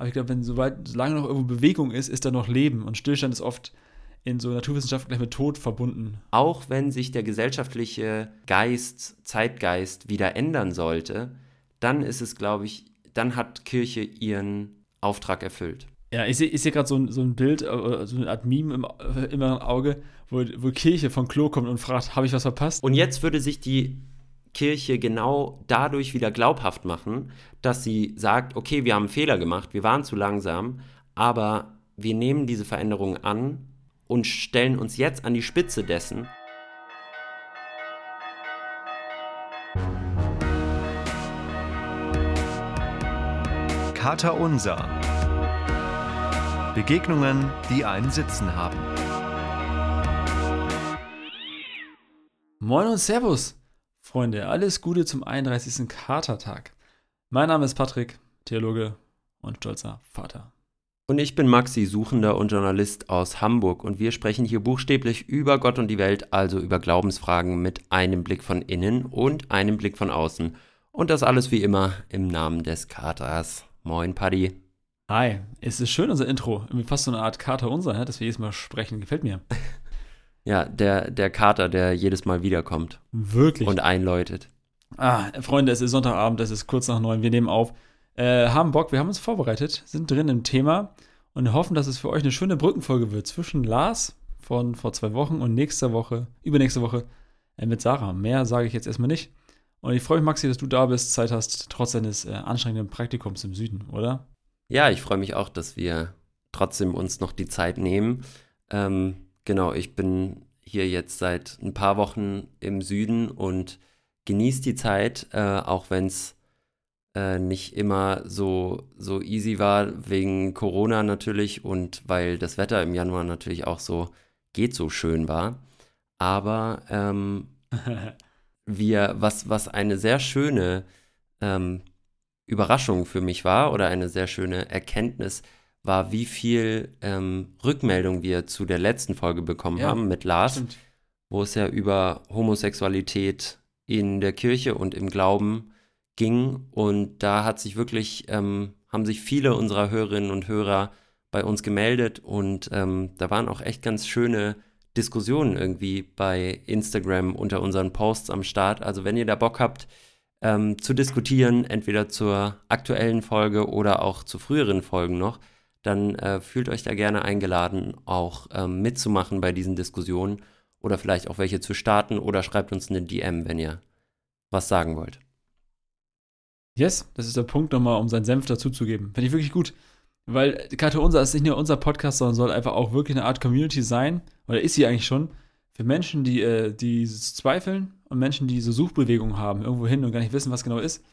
Aber ich glaube, wenn soweit, solange noch irgendwo Bewegung ist, ist da noch Leben. Und Stillstand ist oft in so Naturwissenschaften gleich mit Tod verbunden. Auch wenn sich der gesellschaftliche Geist, Zeitgeist wieder ändern sollte, dann ist es, glaube ich, dann hat Kirche ihren Auftrag erfüllt. Ja, ich sehe seh gerade so, ein, so ein Bild, äh, so eine Art Meme im äh, inneren Auge, wo, wo Kirche von Klo kommt und fragt, habe ich was verpasst? Und jetzt würde sich die Kirche genau dadurch wieder glaubhaft machen, dass sie sagt, okay, wir haben einen Fehler gemacht, wir waren zu langsam, aber wir nehmen diese Veränderung an und stellen uns jetzt an die Spitze dessen. Kater Unser. Begegnungen, die einen Sitzen haben. Moin und Servus, Freunde. Alles Gute zum 31. Katertag. Mein Name ist Patrick, Theologe und stolzer Vater. Und ich bin Maxi, Suchender und Journalist aus Hamburg und wir sprechen hier buchstäblich über Gott und die Welt, also über Glaubensfragen mit einem Blick von innen und einem Blick von außen. Und das alles wie immer im Namen des Katers. Moin, Paddy. Hi, es ist schön, unser Intro. Irgendwie fast so eine Art Kater unser, ja, dass wir jedes Mal sprechen. Gefällt mir. ja, der, der Kater, der jedes Mal wiederkommt. Wirklich. Und einläutet. Ah, Freunde, es ist Sonntagabend, es ist kurz nach neun, wir nehmen auf. Äh, haben Bock, wir haben uns vorbereitet, sind drin im Thema und hoffen, dass es für euch eine schöne Brückenfolge wird zwischen Lars von vor zwei Wochen und nächster Woche, übernächste Woche äh, mit Sarah. Mehr sage ich jetzt erstmal nicht. Und ich freue mich, Maxi, dass du da bist, Zeit hast, trotz deines äh, anstrengenden Praktikums im Süden, oder? Ja, ich freue mich auch, dass wir trotzdem uns noch die Zeit nehmen. Ähm, genau, ich bin hier jetzt seit ein paar Wochen im Süden und genieße die Zeit, äh, auch wenn es äh, nicht immer so, so easy war, wegen Corona natürlich und weil das Wetter im Januar natürlich auch so geht so schön war. Aber ähm, wir, was, was eine sehr schöne ähm, Überraschung für mich war oder eine sehr schöne Erkenntnis war, wie viel ähm, Rückmeldung wir zu der letzten Folge bekommen ja, haben mit Lars, stimmt. wo es ja über Homosexualität in der Kirche und im Glauben ging. Und da hat sich wirklich, ähm, haben sich viele unserer Hörerinnen und Hörer bei uns gemeldet und ähm, da waren auch echt ganz schöne Diskussionen irgendwie bei Instagram unter unseren Posts am Start. Also wenn ihr da Bock habt ähm, zu diskutieren, entweder zur aktuellen Folge oder auch zu früheren Folgen noch, dann äh, fühlt euch da gerne eingeladen, auch ähm, mitzumachen bei diesen Diskussionen oder vielleicht auch welche zu starten oder schreibt uns eine DM, wenn ihr was sagen wollt. Yes, das ist der Punkt nochmal, um seinen Senf dazuzugeben. Finde ich wirklich gut. Weil Karte Unser ist nicht nur unser Podcast, sondern soll einfach auch wirklich eine Art Community sein, oder ist sie eigentlich schon, für Menschen, die, äh, die zweifeln und Menschen, die so Suchbewegungen haben, irgendwo hin und gar nicht wissen, was genau ist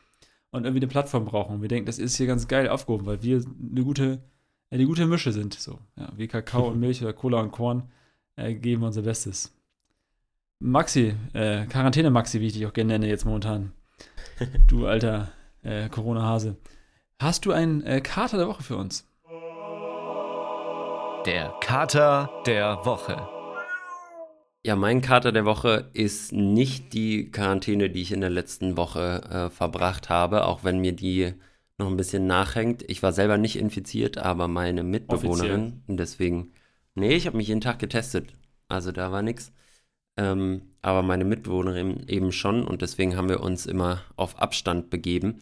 und irgendwie eine Plattform brauchen. Und wir denken, das ist hier ganz geil aufgehoben, weil wir eine gute, eine gute Mische sind. So, ja, wie Kakao und Milch oder Cola und Korn äh, geben wir unser Bestes. Maxi, äh, Quarantäne-Maxi, wie ich dich auch gerne nenne jetzt momentan. Du alter äh, Corona-Hase. Hast du einen äh, Kater der Woche für uns? Der Kater der Woche. Ja, mein Kater der Woche ist nicht die Quarantäne, die ich in der letzten Woche äh, verbracht habe, auch wenn mir die noch ein bisschen nachhängt. Ich war selber nicht infiziert, aber meine Mitbewohnerin. Offiziell. Und deswegen, nee, ich habe mich jeden Tag getestet. Also da war nichts. Ähm, aber meine Mitbewohnerin eben schon und deswegen haben wir uns immer auf Abstand begeben.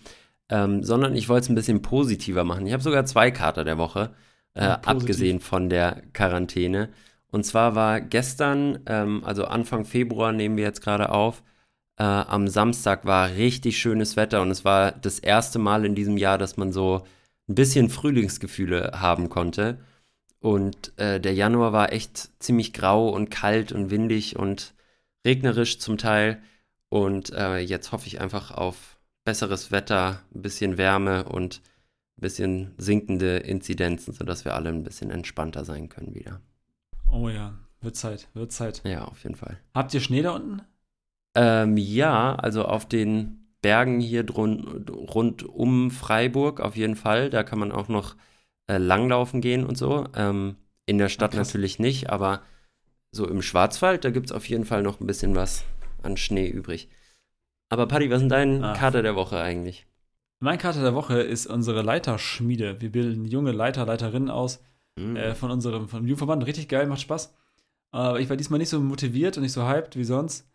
Ähm, sondern ich wollte es ein bisschen positiver machen. Ich habe sogar zwei Kater der Woche, äh, ja, abgesehen von der Quarantäne. Und zwar war gestern, ähm, also Anfang Februar nehmen wir jetzt gerade auf, äh, am Samstag war richtig schönes Wetter und es war das erste Mal in diesem Jahr, dass man so ein bisschen Frühlingsgefühle haben konnte. Und äh, der Januar war echt ziemlich grau und kalt und windig und regnerisch zum Teil. Und äh, jetzt hoffe ich einfach auf besseres Wetter, ein bisschen Wärme und ein bisschen sinkende Inzidenzen, sodass wir alle ein bisschen entspannter sein können wieder. Oh ja, wird Zeit, wird Zeit. Ja, auf jeden Fall. Habt ihr Schnee da unten? Ähm, ja, also auf den Bergen hier drun, rund um Freiburg auf jeden Fall. Da kann man auch noch äh, langlaufen gehen und so. Ähm, in der Stadt Ach, natürlich nicht, aber so im Schwarzwald, da gibt es auf jeden Fall noch ein bisschen was an Schnee übrig. Aber Paddy, was ist dein ah. Kater der Woche eigentlich? Mein Kater der Woche ist unsere Leiterschmiede. Wir bilden junge Leiter, Leiterinnen aus Mhm. äh, von unserem von dem Jugendverband. Richtig geil, macht Spaß. Aber ich war diesmal nicht so motiviert und nicht so hyped wie sonst.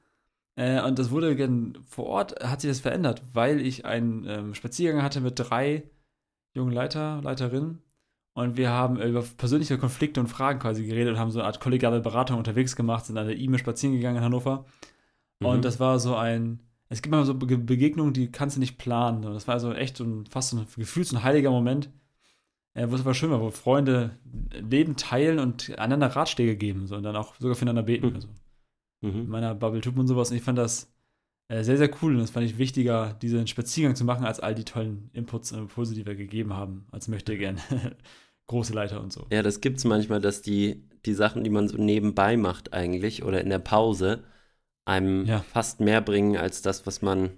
Äh, und das wurde gen- vor Ort, hat sich das verändert, weil ich einen ähm, Spaziergang hatte mit drei jungen Leiter, Leiterinnen. Und wir haben über persönliche Konflikte und Fragen quasi geredet und haben so eine Art kollegiale Beratung unterwegs gemacht, sind an der E-Mail spazieren gegangen in Hannover. Mhm. Und das war so ein, es gibt immer so Be Begegnungen, die kannst du nicht planen. Und das war also echt so ein, fast so ein Gefühl, so ein heiliger Moment, äh, wo es aber schön war, wo Freunde Leben teilen und einander Ratschläge geben so, und dann auch sogar füreinander beten. Mhm. Also in Mhm. meiner Bubble Tube und sowas. Und ich fand das äh, sehr, sehr cool. Und das fand ich wichtiger, diesen Spaziergang zu machen, als all die tollen Inputs und Impulse, die wir gegeben haben, als möchte gern große Leiter und so. Ja, das gibt es manchmal, dass die, die Sachen, die man so nebenbei macht eigentlich oder in der Pause, einem Ja. fast mehr bringen als das, was man,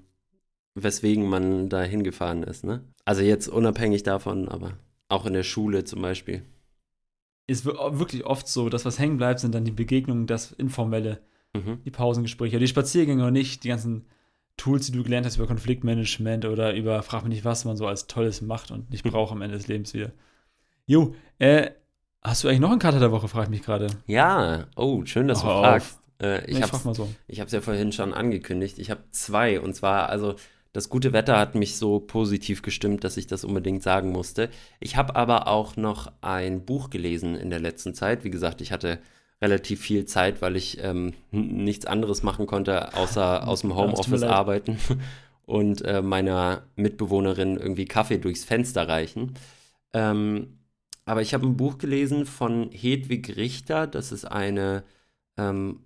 weswegen man da hingefahren ist, ne? Also jetzt unabhängig davon, aber auch in der Schule zum Beispiel. Ist wir- wirklich oft so, dass was hängen bleibt, sind dann die Begegnungen, das Informelle, Mhm. die Pausengespräche, die Spaziergänge und nicht die ganzen Tools, die du gelernt hast über Konfliktmanagement oder über frag mich nicht, was man so als Tolles macht und nicht braucht am Ende des Lebens wieder. Jo, äh, hast du eigentlich noch einen Kater der Woche, frage ich mich gerade. Ja, oh, schön, dass du Hau auf. fragst. Äh, Ich, so. ich habe es ja vorhin schon angekündigt. Ich habe zwei und zwar, also das gute Wetter hat mich so positiv gestimmt, dass ich das unbedingt sagen musste. Ich habe aber auch noch ein Buch gelesen in der letzten Zeit. Wie gesagt, ich hatte relativ viel Zeit, weil ich ähm, nichts anderes machen konnte, außer aus dem Homeoffice arbeiten und äh, meiner Mitbewohnerin irgendwie Kaffee durchs Fenster reichen. Ähm, aber ich habe ein Buch gelesen von Hedwig Richter. Das ist eine ähm,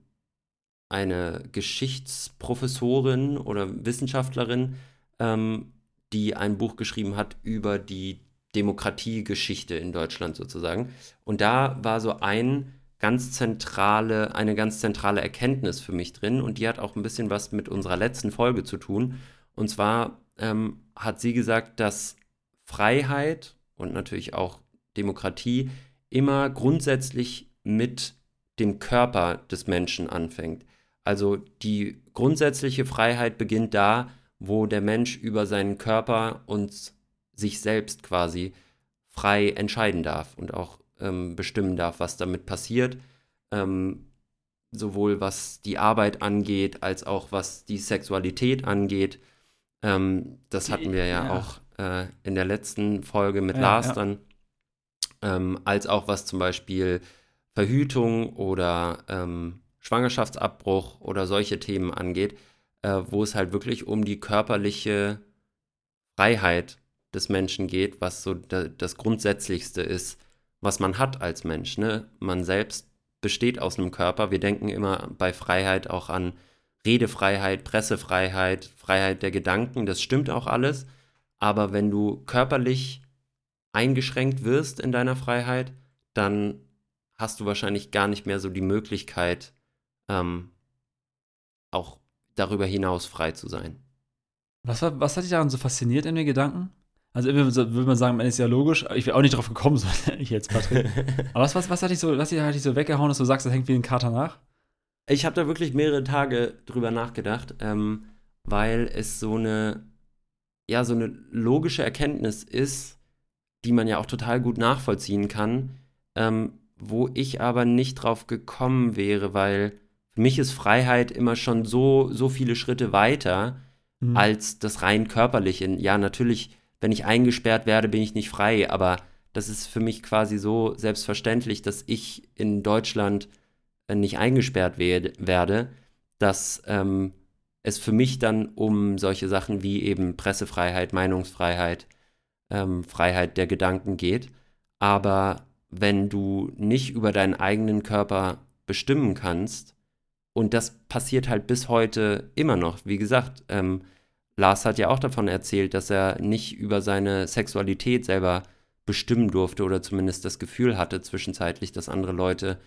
eine Geschichtsprofessorin oder Wissenschaftlerin, ähm, die ein Buch geschrieben hat über die Demokratiegeschichte in Deutschland sozusagen. Und da war so ein ganz zentrale, eine ganz zentrale Erkenntnis für mich drin und die hat auch ein bisschen was mit unserer letzten Folge zu tun. Und zwar ähm, hat sie gesagt, dass Freiheit und natürlich auch Demokratie immer grundsätzlich mit dem Körper des Menschen anfängt. Also die grundsätzliche Freiheit beginnt da, wo der Mensch über seinen Körper und sich selbst quasi frei entscheiden darf und auch ähm, bestimmen darf, was damit passiert. Ähm, sowohl was die Arbeit angeht, als auch was die Sexualität angeht. Ähm, das hatten wir ja, Ja. auch äh, in der letzten Folge mit Ja, Lars ja. dann. Ähm, als auch was zum Beispiel Verhütung oder ähm, Schwangerschaftsabbruch oder solche Themen angeht, äh, wo es halt wirklich um die körperliche Freiheit des Menschen geht, was so da, das Grundsätzlichste ist, was man hat als Mensch. Ne? Man selbst besteht aus einem Körper. Wir denken immer bei Freiheit auch an Redefreiheit, Pressefreiheit, Freiheit der Gedanken. Das stimmt auch alles. Aber wenn du körperlich eingeschränkt wirst in deiner Freiheit, dann hast du wahrscheinlich gar nicht mehr so die Möglichkeit, ähm, auch darüber hinaus frei zu sein. Was, war, was hat dich daran so fasziniert in den Gedanken? Also würde man sagen, am Ende ist ja logisch. Ich wäre auch nicht drauf gekommen, so ich jetzt, Patrick. Aber was, was, was hat dich so, was hat dich so weggehauen, dass du sagst, das hängt wie ein Kater nach? Ich habe da wirklich mehrere Tage drüber nachgedacht, ähm, weil es so eine, ja, so eine logische Erkenntnis ist, die man ja auch total gut nachvollziehen kann, ähm, wo ich aber nicht drauf gekommen wäre, weil für mich ist Freiheit immer schon so, so viele Schritte weiter Mhm. als das rein körperliche. Ja, natürlich, wenn ich eingesperrt werde, bin ich nicht frei, aber das ist für mich quasi so selbstverständlich, dass ich in Deutschland äh, nicht eingesperrt werde, dass ähm, es für mich dann um solche Sachen wie eben Pressefreiheit, Meinungsfreiheit, ähm, Freiheit der Gedanken geht. Aber wenn du nicht über deinen eigenen Körper bestimmen kannst, und das passiert halt bis heute immer noch. Wie gesagt, ähm, Lars hat ja auch davon erzählt, dass er nicht über seine Sexualität selber bestimmen durfte oder zumindest das Gefühl hatte zwischenzeitlich, dass andere Leute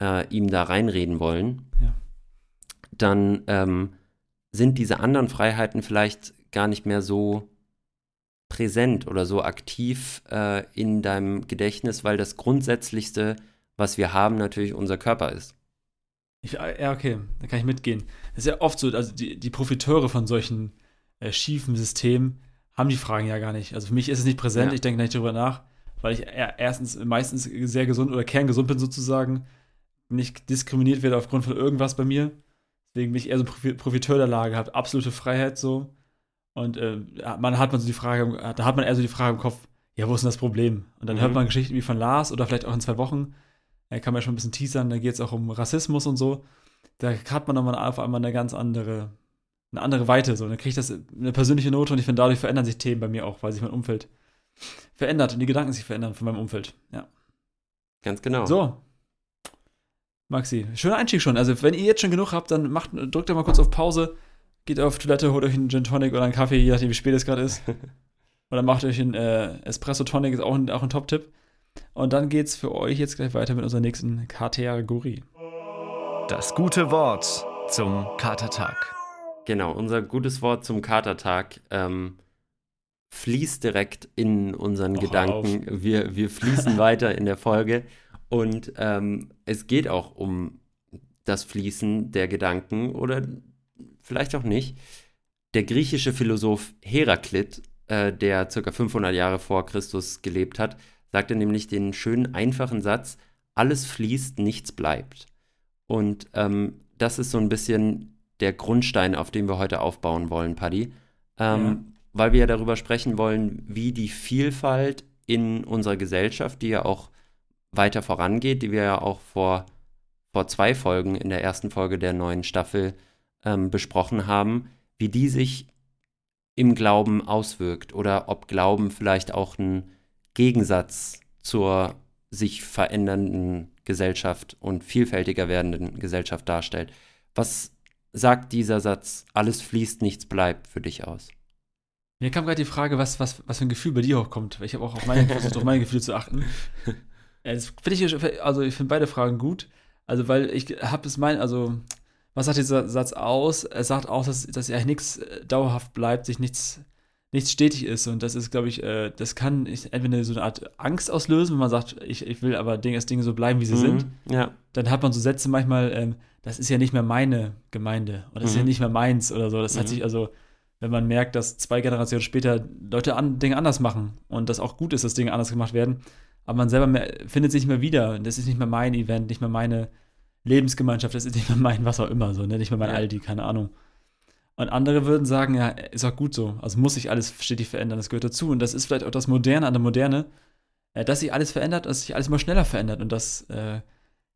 äh, ihm da reinreden wollen. Ja. Dann ähm, sind diese anderen Freiheiten vielleicht gar nicht mehr so präsent oder so aktiv äh, in deinem Gedächtnis, weil das Grundsätzlichste, was wir haben, natürlich unser Körper ist. Ich, ja, okay, da kann ich mitgehen. Das ist ja oft so, also die, die Profiteure von solchen äh, schiefen Systemen haben die Fragen ja gar nicht. Also für mich ist es nicht präsent, Ja. ich denke nicht darüber nach, weil ich er- erstens meistens sehr gesund oder kerngesund bin sozusagen, nicht diskriminiert werde aufgrund von irgendwas bei mir. Deswegen bin ich eher so ein Profiteur der Lage, habe absolute Freiheit so. Und äh, man hat man so die Frage, im- da hat man eher so die Frage im Kopf, ja, wo ist denn das Problem? Und dann Mhm. hört man Geschichten wie von Lars oder vielleicht auch in zwei Wochen, da kann man ja schon ein bisschen teasern, da geht es auch um Rassismus und so. Da hat man nochmal auf einmal eine ganz andere, eine andere Weite. So. Dann kriegt das eine persönliche Note und ich finde, dadurch verändern sich Themen bei mir auch, weil sich mein Umfeld verändert und die Gedanken sich verändern von meinem Umfeld. Ja. Ganz genau. So. Maxi, schöner Einstieg schon. Also, wenn ihr jetzt schon genug habt, dann macht, drückt doch mal kurz auf Pause, geht auf Toilette, holt euch einen Gin Tonic oder einen Kaffee, je nachdem, wie spät es gerade ist. oder macht euch einen äh, Espresso Tonic, ist auch ein, auch ein Top-Tipp. Und dann geht's für euch jetzt gleich weiter mit unserer nächsten Kategorie. Das gute Wort zum Katertag. Genau, unser gutes Wort zum Katertag ähm, fließt direkt in unseren Och, Gedanken. Wir, wir fließen weiter in der Folge und ähm, es geht auch um das Fließen der Gedanken oder vielleicht auch nicht. Der griechische Philosoph Heraklit, äh, der ca. 500 Jahre vor Christus gelebt hat, sagte nämlich den schönen, einfachen Satz, alles fließt, nichts bleibt. Und ähm, das ist so ein bisschen der Grundstein, auf dem wir heute aufbauen wollen, Paddy. Ähm, Ja. Weil wir ja darüber sprechen wollen, wie die Vielfalt in unserer Gesellschaft, die ja auch weiter vorangeht, die wir ja auch vor, vor zwei Folgen in der ersten Folge der neuen Staffel ähm, besprochen haben, wie die sich im Glauben auswirkt oder ob Glauben vielleicht auch ein Gegensatz zur sich verändernden Gesellschaft und vielfältiger werdenden Gesellschaft darstellt. Was sagt dieser Satz, alles fließt, nichts bleibt für dich aus? Mir kam gerade die Frage, was, was, was für ein Gefühl bei dir hochkommt. Weil ich habe auch auf meine, versucht, auf meine Gefühle zu achten. Das finde ich, also ich finde beide Fragen gut. Also, weil ich habe es mein, also, was sagt dieser Satz aus? Er sagt auch, dass, dass ja nichts äh, dauerhaft bleibt, sich nichts, nichts stetig ist. Und das ist, glaube ich, äh, das kann entweder so eine Art Angst auslösen, wenn man sagt, ich, ich will aber Dinge, dass Dinge so bleiben, wie sie sind. Mhm, Ja, Dann hat man so Sätze manchmal, ähm, das ist ja nicht mehr meine Gemeinde oder das ist ja Mhm. nicht mehr meins oder so. Das hat Mhm. sich also, wenn man merkt, dass zwei Generationen später Leute an, Dinge anders machen und das auch gut ist, dass Dinge anders gemacht werden, aber man selber mehr, findet sich nicht mehr wieder. Das ist nicht mehr mein Event, nicht mehr meine Lebensgemeinschaft, das ist nicht mehr mein was auch immer, so, ne? nicht mehr mein Ja. Aldi, keine Ahnung. Und andere würden sagen, ja, ist auch gut so. Also muss sich alles stetig verändern, das gehört dazu. Und das ist vielleicht auch das Moderne an der Moderne, äh, dass sich alles verändert, dass sich alles immer schneller verändert. Und das äh,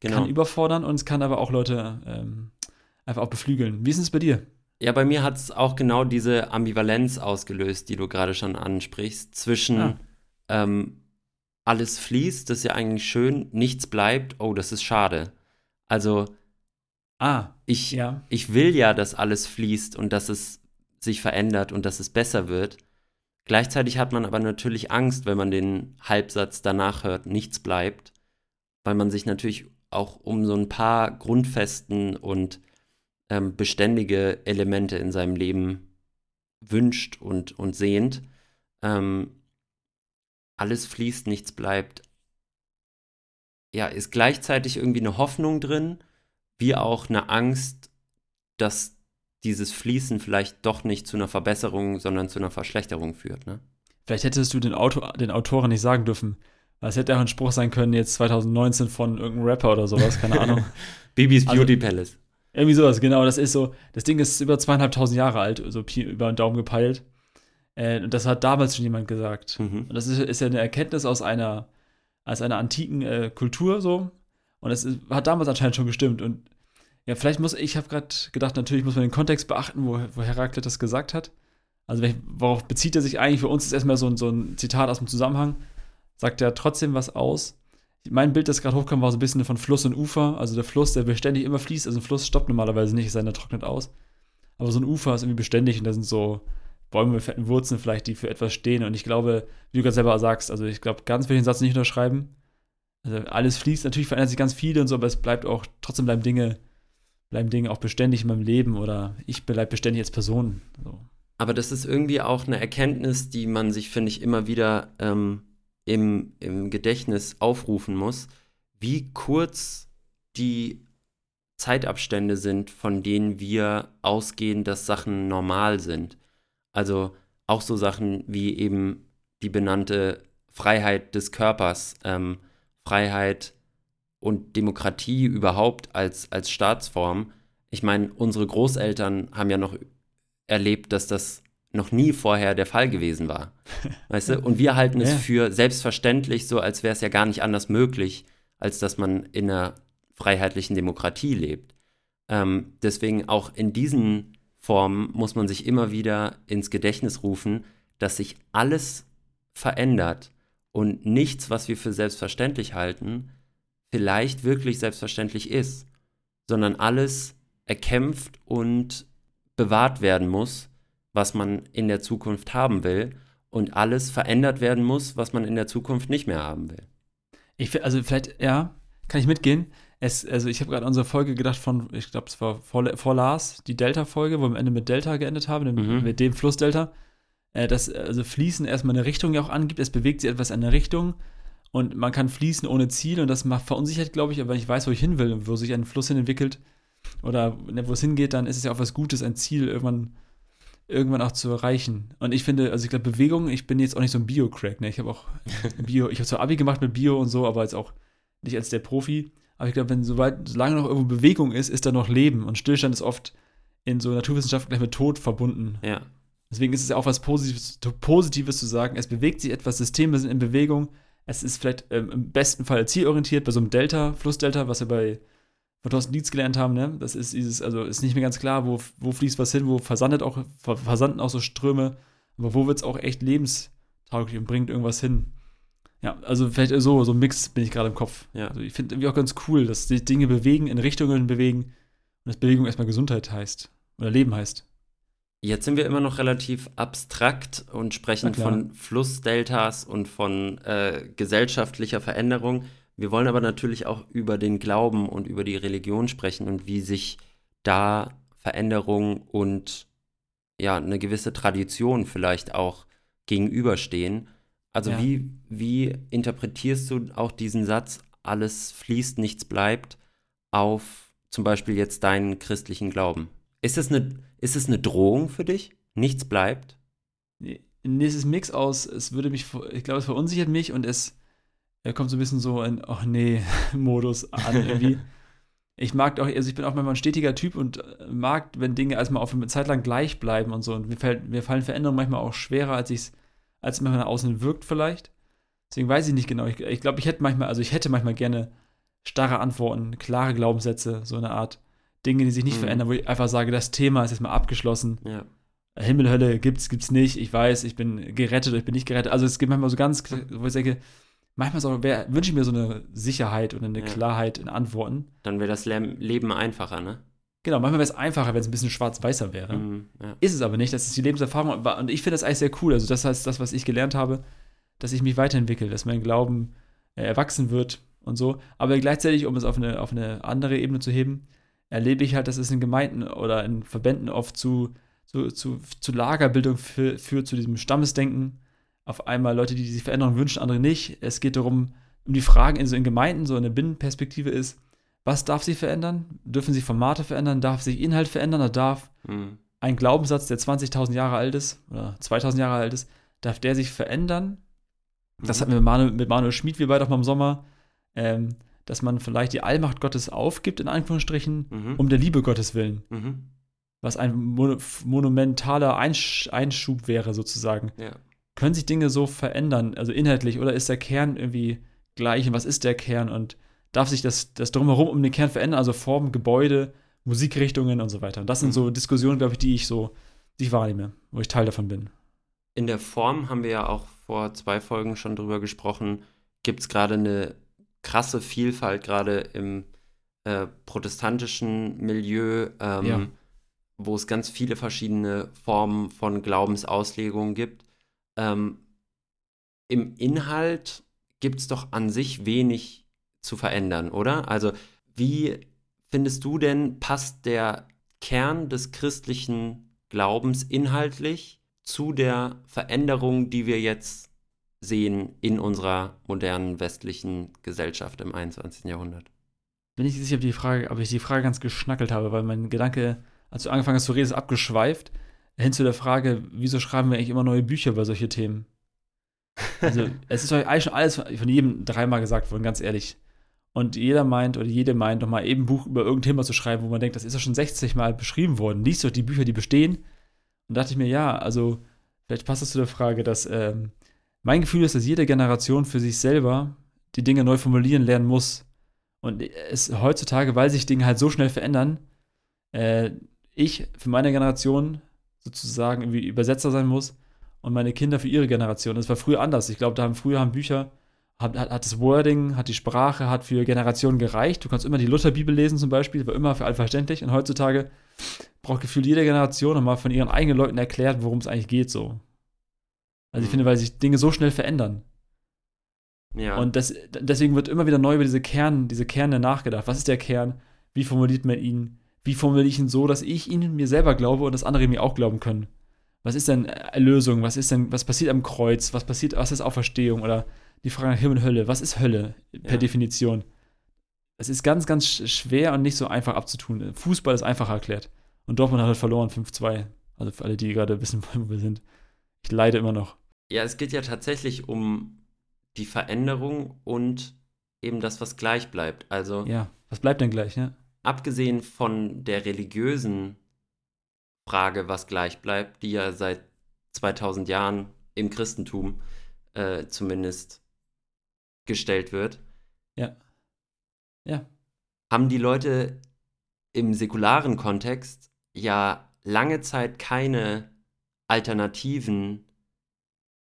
genau. kann überfordern und es kann aber auch Leute ähm, einfach auch beflügeln. Wie ist es bei dir? Ja, bei mir hat es auch genau diese Ambivalenz ausgelöst, die du gerade schon ansprichst, zwischen Ah. ähm, alles fließt, das ist ja eigentlich schön, nichts bleibt, oh, das ist schade. Also Ah, ich, ja. ich will ja, dass alles fließt und dass es sich verändert und dass es besser wird. Gleichzeitig hat man aber natürlich Angst, wenn man den Halbsatz danach hört, nichts bleibt, weil man sich natürlich auch um so ein paar grundfesten und ähm, beständige Elemente in seinem Leben wünscht und, und sehnt. Ähm, alles fließt, nichts bleibt. Ja, ist gleichzeitig irgendwie eine Hoffnung drin, wie auch eine Angst, dass dieses Fließen vielleicht doch nicht zu einer Verbesserung, sondern zu einer Verschlechterung führt. Ne? Vielleicht hättest du den, Autor, den Autoren nicht sagen dürfen. Es hätte auch ein Spruch sein können, jetzt 2019 von irgendeinem Rapper oder sowas, keine Ahnung. Bibis Also- Beauty Palace. Irgendwie sowas, genau. Das ist so, das Ding ist über zweieinhalbtausend Jahre alt, so über den Daumen gepeilt. Äh, und das hat damals schon jemand gesagt. Mhm. Und das ist, ist ja eine Erkenntnis aus einer, aus einer antiken äh, Kultur so. Und das ist, hat damals anscheinend schon gestimmt. Und ja, vielleicht muss, ich habe gerade gedacht, natürlich muss man den Kontext beachten, wo, wo Heraklit das gesagt hat. Also worauf bezieht er sich eigentlich? Für uns ist erstmal so ein, so ein Zitat aus dem Zusammenhang. Sagt er trotzdem was aus. Mein Bild, das gerade hochkam, war so ein bisschen von Fluss und Ufer. Also der Fluss, der beständig immer fließt. Also ein Fluss stoppt normalerweise nicht, es sei denn, er trocknet aus. Aber so ein Ufer ist irgendwie beständig und da sind so Bäume mit fetten Wurzeln vielleicht, die für etwas stehen. Und ich glaube, wie du gerade selber sagst, also ich glaube, ganz will ich den Satz nicht unterschreiben. Also alles fließt, natürlich verändert sich ganz viel und so, aber es bleibt auch, trotzdem bleiben Dinge, bleiben Dinge auch beständig in meinem Leben oder ich bleib beständig als Person. So. Aber das ist irgendwie auch eine Erkenntnis, die man sich, finde ich, immer wieder ähm, im, im Gedächtnis aufrufen muss, wie kurz die Zeitabstände sind, von denen wir ausgehen, dass Sachen normal sind. Also auch so Sachen wie eben die benannte Freiheit des Körpers, ähm, Freiheit und Demokratie überhaupt als, als Staatsform. Ich meine, unsere Großeltern haben ja noch erlebt, dass das noch nie vorher der Fall gewesen war. Weißt du? Und wir halten es ja. für selbstverständlich, so als wäre es ja gar nicht anders möglich, als dass man in einer freiheitlichen Demokratie lebt. Ähm, deswegen auch in diesen Formen muss man sich immer wieder ins Gedächtnis rufen, dass sich alles verändert und nichts, was wir für selbstverständlich halten, vielleicht wirklich selbstverständlich ist, sondern alles erkämpft und bewahrt werden muss, was man in der Zukunft haben will und alles verändert werden muss, was man in der Zukunft nicht mehr haben will. Ich, also vielleicht, ja, kann ich mitgehen. Es, also ich habe gerade an unsere Folge gedacht von, ich glaube, es war vor, vor Lars, die Delta-Folge, wo wir am Ende mit Delta geendet haben, mhm. mit dem Fluss Delta. Äh, dass also Fließen erstmal eine Richtung ja auch angibt, es bewegt sich etwas in eine Richtung und man kann fließen ohne Ziel und das macht verunsichert, glaube ich, aber wenn ich weiß, wo ich hin will und wo sich ein Fluss hin entwickelt oder ne, wo es hingeht, dann ist es ja auch was Gutes, ein Ziel irgendwann irgendwann auch zu erreichen. Und ich finde, also ich glaube, Bewegung, ich bin jetzt auch nicht so ein Bio-Crack, ne? Ich habe auch Bio, ich habe zwar Abi gemacht mit Bio und so, aber jetzt auch nicht als der Profi. Aber ich glaube, wenn soweit, solange noch irgendwo Bewegung ist, ist da noch Leben. Und Stillstand ist oft in so Naturwissenschaften gleich mit Tod verbunden. Ja. Deswegen ist es ja auch was Positives, Positives zu sagen. Es bewegt sich etwas, Systeme sind in Bewegung. Es ist vielleicht ähm, im besten Fall zielorientiert bei so einem Delta, Flussdelta, was wir bei von Thorsten Dietz gelernt haben, ne? Das ist dieses, also ist nicht mehr ganz klar, wo, wo fließt was hin, wo versandet auch, versanden auch so Ströme, aber wo wird es auch echt lebenstauglich und bringt irgendwas hin. Ja, also vielleicht so, so ein Mix bin ich gerade im Kopf. Ja. Also ich finde irgendwie auch ganz cool, dass sich Dinge bewegen, in Richtungen bewegen und dass Bewegung erstmal Gesundheit heißt oder Leben heißt. Jetzt sind wir immer noch relativ abstrakt und sprechen von Flussdeltas und von äh, gesellschaftlicher Veränderung. Wir wollen aber natürlich auch über den Glauben und über die Religion sprechen und wie sich da Veränderung und ja, eine gewisse Tradition vielleicht auch gegenüberstehen. Also ja. wie, wie interpretierst du auch diesen Satz, alles fließt, nichts bleibt, auf zum Beispiel jetzt deinen christlichen Glauben? Ist es eine, ist es eine Drohung für dich? Nichts bleibt? Nee, es ist ein Mix aus, es würde mich, ich glaube, es verunsichert mich und es er kommt so ein bisschen so ein, ach nee, Modus an irgendwie. ich mag auch, also ich bin auch manchmal ein stetiger Typ und äh, mag, wenn Dinge erstmal auf eine Zeit lang gleich bleiben und so. Und mir, fällt, mir fallen Veränderungen manchmal auch schwerer, als ich als es manchmal nach außen wirkt vielleicht. Deswegen weiß ich nicht genau. Ich, ich glaube, ich hätte manchmal, also ich hätte manchmal gerne starre Antworten, klare Glaubenssätze, so eine Art Dinge, die sich nicht mhm. verändern, wo ich einfach sage, das Thema ist jetzt mal abgeschlossen. Ja. Himmel, Hölle gibt's, gibt's nicht. Ich weiß, ich bin gerettet oder ich bin nicht gerettet. Also es gibt manchmal so ganz, wo ich denke, manchmal wünsche ich mir so eine Sicherheit und eine ja. Klarheit in Antworten. Dann wäre das Leben einfacher, ne? Genau, manchmal wäre es einfacher, wenn es ein bisschen schwarz-weißer wäre. Mhm, ja. Ist es aber nicht. Das ist die Lebenserfahrung. Und ich finde das eigentlich sehr cool. Also, das heißt, das, was ich gelernt habe, dass ich mich weiterentwickle, dass mein Glauben äh, erwachsen wird und so. Aber gleichzeitig, um es auf eine, auf eine andere Ebene zu heben, erlebe ich halt, dass es in Gemeinden oder in Verbänden oft zu, zu, zu, zu Lagerbildung führt, zu diesem Stammesdenken auf einmal Leute, die sich Veränderung wünschen, andere nicht. Es geht darum, um die Fragen in, so in Gemeinden, so eine Binnenperspektive ist, was darf sich verändern? Dürfen sich Formate verändern? Darf sich Inhalt verändern? Oder darf mhm. ein Glaubenssatz, der 20.000 Jahre alt ist oder 2.000 Jahre alt ist, darf der sich verändern? Das hatten wir mit Manuel, mit Manuel Schmid, wir beide auch mal im Sommer, ähm, dass man vielleicht die Allmacht Gottes aufgibt, in Anführungsstrichen, mhm. um der Liebe Gottes willen. Mhm. Was ein mon monumentaler Einsch Einschub wäre, sozusagen. Ja können sich Dinge so verändern, also inhaltlich, oder ist der Kern irgendwie gleich und was ist der Kern und darf sich das, das drumherum um den Kern verändern, also Formen, Gebäude, Musikrichtungen und so weiter. Und das sind so mhm. Diskussionen, glaube ich, die ich so, die ich wahrnehme, wo ich Teil davon bin. In der Form haben wir ja auch vor zwei Folgen schon drüber gesprochen, gibt es gerade eine krasse Vielfalt, gerade im äh, protestantischen Milieu, ähm, ja. wo es ganz viele verschiedene Formen von Glaubensauslegungen gibt. Ähm, Im Inhalt gibt es doch an sich wenig zu verändern, oder? Also, wie findest du denn, passt der Kern des christlichen Glaubens inhaltlich zu der Veränderung, die wir jetzt sehen in unserer modernen westlichen Gesellschaft im 21. Jahrhundert? Bin ich sicher, ob, die Frage, ob ich die Frage ganz geschnackelt habe, weil mein Gedanke, als du angefangen hast zu reden, ist abgeschweift. Hin zu der Frage, wieso schreiben wir eigentlich immer neue Bücher über solche Themen? Also, es ist eigentlich schon alles von jedem dreimal gesagt worden, ganz ehrlich. Und jeder meint oder jede meint, nochmal eben ein Buch über irgendein Thema zu schreiben, wo man denkt, das ist ja schon 60 Mal beschrieben worden. Liest doch die Bücher, die bestehen. Und dachte ich mir, ja, also, vielleicht passt das zu der Frage, dass ähm, mein Gefühl ist, dass jede Generation für sich selber die Dinge neu formulieren lernen muss. Und es heutzutage, weil sich Dinge halt so schnell verändern, äh, ich für meine Generation sozusagen irgendwie Übersetzer sein muss und meine Kinder für ihre Generation. Das war früher anders. Ich glaube, da haben früher haben Bücher, hat, hat, hat, das Wording, hat die Sprache, hat für Generationen gereicht. Du kannst immer die Lutherbibel lesen zum Beispiel, war immer für alle verständlich. Und heutzutage braucht gefühlt jede Generation nochmal von ihren eigenen Leuten erklärt, worum es eigentlich geht so. Also ich Mhm. finde, weil sich Dinge so schnell verändern. Ja. Und das, deswegen wird immer wieder neu über diese Kern, diese Kerne nachgedacht. Was ist der Kern? Wie formuliert man ihn? Wie formuliere ich ihn so, dass ich ihn mir selber glaube und dass andere mir auch glauben können? Was ist denn Erlösung? Was ist denn, was passiert am Kreuz? Was passiert, was ist Auferstehung? Oder die Frage nach Himmel und Hölle. Was ist Hölle per Ja. Definition? Es ist ganz, ganz sch- schwer und nicht so einfach abzutun. Fußball ist einfacher erklärt. Und Dortmund hat halt verloren, 5-2. Also für alle, die gerade wissen, wo wir sind. Ich leide immer noch. Ja, es geht ja tatsächlich um die Veränderung und eben das, was gleich bleibt. Also Ja, was bleibt denn gleich, ne? Abgesehen von der religiösen Frage, was gleich bleibt, die ja seit 2000 Jahren im Christentum äh, zumindest gestellt wird, Ja. Ja. haben die Leute im säkularen Kontext ja lange Zeit keine alternativen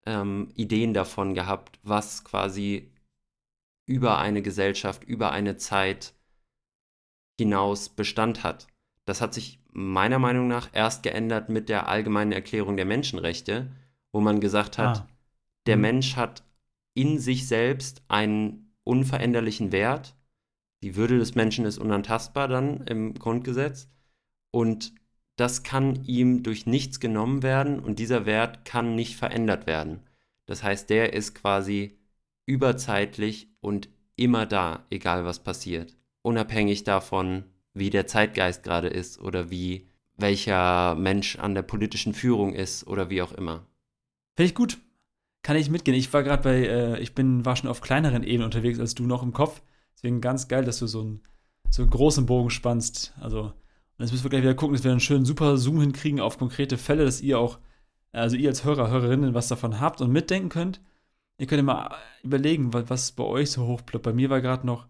ähm, Ideen davon gehabt, was quasi über eine Gesellschaft, über eine Zeit hinaus Bestand hat. Das hat sich meiner Meinung nach erst geändert mit der allgemeinen Erklärung der Menschenrechte, wo man gesagt hat, Ah. der Mhm. Mensch hat in sich selbst einen unveränderlichen Wert. Die Würde des Menschen ist unantastbar dann im Grundgesetz. Und das kann ihm durch nichts genommen werden und dieser Wert kann nicht verändert werden. Das heißt, der ist quasi überzeitlich und immer da, egal was passiert. Unabhängig davon, wie der Zeitgeist gerade ist oder wie welcher Mensch an der politischen Führung ist oder wie auch immer. Finde ich gut. Kann ich mitgehen. Ich war gerade bei, äh, ich bin, war schon auf kleineren Ebenen unterwegs als du noch im Kopf. Deswegen ganz geil, dass du so einen, so einen großen Bogen spannst. Also, und jetzt müssen wir gleich wieder gucken, dass wir einen schönen super Zoom hinkriegen auf konkrete Fälle, dass ihr auch, also ihr als Hörer, Hörerinnen was davon habt und mitdenken könnt. Ihr könnt ja mal überlegen, was, was bei euch so hochploppt. Bei mir war gerade noch,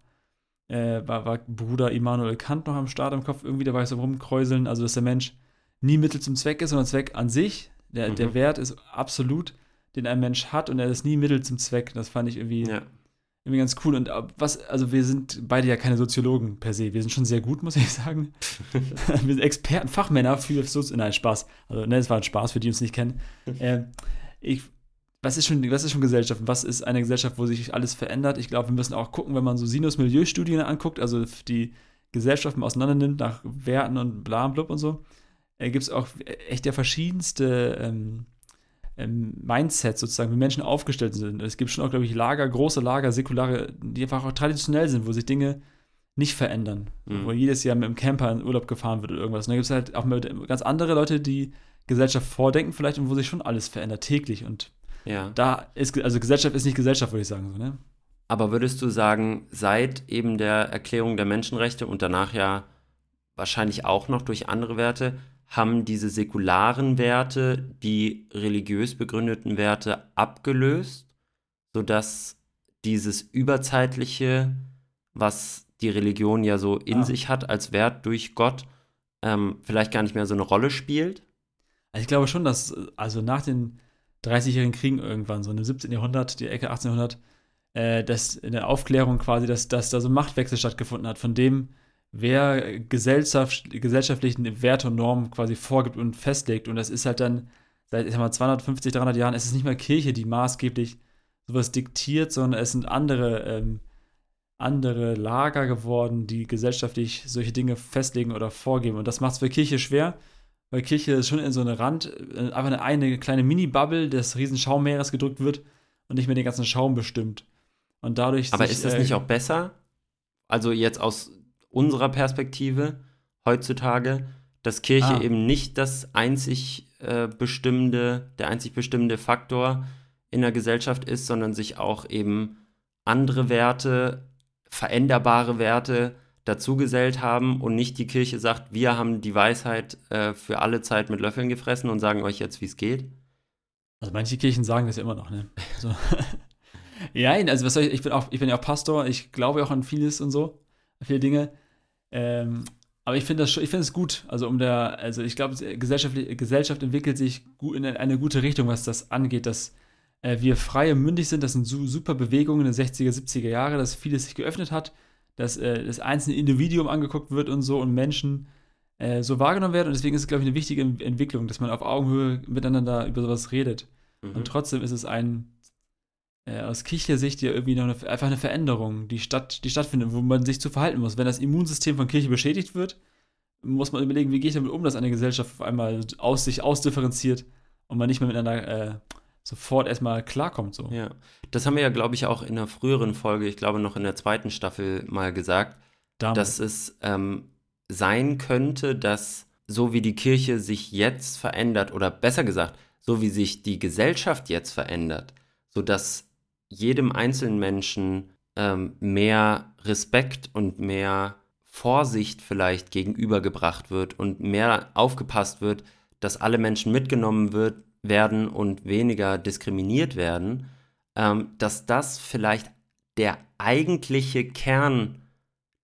äh, war, war Bruder Immanuel Kant noch am Start im Kopf. Irgendwie, da war ich so rumkräuseln. Also, dass der Mensch nie Mittel zum Zweck ist, sondern Zweck an sich. Der, Mhm. der Wert ist absolut, den ein Mensch hat und er ist nie Mittel zum Zweck. Das fand ich irgendwie, Ja. irgendwie ganz cool. Und äh, was, also wir sind beide ja keine Soziologen per se. Wir sind schon sehr gut, muss ich sagen. wir sind Experten, Fachmänner für Sozi Nein, Spaß. Also, ne, es war ein Spaß für die, die uns nicht kennen. ähm, ich, was ist, schon, was ist schon Gesellschaft? Was ist eine Gesellschaft, wo sich alles verändert? Ich glaube, wir müssen auch gucken, wenn man so Sinus-Milieustudien anguckt, also die Gesellschaft mal auseinander nimmt nach Werten und bla und blub und so, äh, gibt es auch echt der verschiedenste ähm, ähm, Mindsets sozusagen, wie Menschen aufgestellt sind. Es gibt schon auch, glaube ich, Lager, große Lager, säkulare, die einfach auch traditionell sind, wo sich Dinge nicht verändern. Mhm. Wo jedes Jahr mit dem Camper in Urlaub gefahren wird oder irgendwas. Und da gibt es halt auch ganz andere Leute, die Gesellschaft vordenken vielleicht und wo sich schon alles verändert, täglich. Und Ja. da ist, also Gesellschaft ist nicht Gesellschaft, würde ich sagen. So, ne? Aber würdest du sagen, seit eben der Erklärung der Menschenrechte und danach ja wahrscheinlich auch noch durch andere Werte, haben diese säkularen Werte die religiös begründeten Werte abgelöst, sodass dieses überzeitliche, was die Religion ja so in Ah. sich hat als Wert durch Gott, ähm, vielleicht gar nicht mehr so eine Rolle spielt? Also ich glaube schon, dass, also nach den 30-jährigen Kriegen irgendwann, so im 17. Jahrhundert, die Ecke 1800, äh, dass in der Aufklärung quasi, dass, dass da so ein Machtwechsel stattgefunden hat, von dem, wer Gesellschaft, gesellschaftlichen Werte und Normen quasi vorgibt und festlegt. Und das ist halt dann seit ich sag mal, 250, 300 Jahren, es ist nicht mehr Kirche, die maßgeblich sowas diktiert, sondern es sind andere, ähm, andere Lager geworden, die gesellschaftlich solche Dinge festlegen oder vorgeben. Und das macht es für Kirche schwer, weil Kirche ist schon in so eine Rand, äh, einfach eine, eine kleine Mini-Bubble des riesen Schaummeeres gedrückt wird und nicht mehr den ganzen Schaum bestimmt. Und dadurch. Aber sich, ist das äh, nicht auch besser? Also jetzt aus unserer Perspektive heutzutage, dass Kirche Ah. eben nicht das einzig äh, bestimmende, der einzig bestimmende Faktor in der Gesellschaft ist, sondern sich auch eben andere Werte, veränderbare Werte dazugesellt haben und nicht die Kirche sagt, wir haben die Weisheit äh, für alle Zeit mit Löffeln gefressen und sagen euch jetzt, wie es geht. Also manche Kirchen sagen das ja immer noch, ne? So. ja, also was soll ich, ich bin auch, ich bin ja auch Pastor, ich glaube auch an vieles und so, an viele Dinge. Ähm, aber ich finde das ich finde es gut. Also um der, also ich glaube, Gesellschaft, Gesellschaft entwickelt sich gut in eine gute Richtung, was das angeht, dass äh, wir frei und mündig sind. Das sind su super Bewegungen in den 60er, 70er Jahre, dass vieles sich geöffnet hat, dass äh, das einzelne Individuum angeguckt wird und so und Menschen äh, so wahrgenommen werden. Und deswegen ist es, glaube ich, eine wichtige Ent- Entwicklung, dass man auf Augenhöhe miteinander über sowas redet. Mhm. Und trotzdem ist es ein, äh, aus kirchlicher Sicht ja irgendwie noch eine, einfach eine Veränderung, die, statt, die stattfindet, wo man sich zu verhalten muss. Wenn das Immunsystem von Kirche beschädigt wird, muss man überlegen, wie gehe ich damit um, dass eine Gesellschaft auf einmal aus sich ausdifferenziert und man nicht mehr miteinander äh, sofort erstmal klarkommt. So. Ja, das haben wir ja, glaube ich, auch in einer früheren Folge, ich glaube noch in der zweiten Staffel mal gesagt, Damals. dass es ähm, sein könnte, dass so wie die Kirche sich jetzt verändert, oder besser gesagt, so wie sich die Gesellschaft jetzt verändert, sodass jedem einzelnen Menschen ähm, mehr Respekt und mehr Vorsicht vielleicht gegenübergebracht wird und mehr aufgepasst wird, dass alle Menschen mitgenommen wird, werden und weniger diskriminiert werden, ähm, dass das vielleicht der eigentliche Kern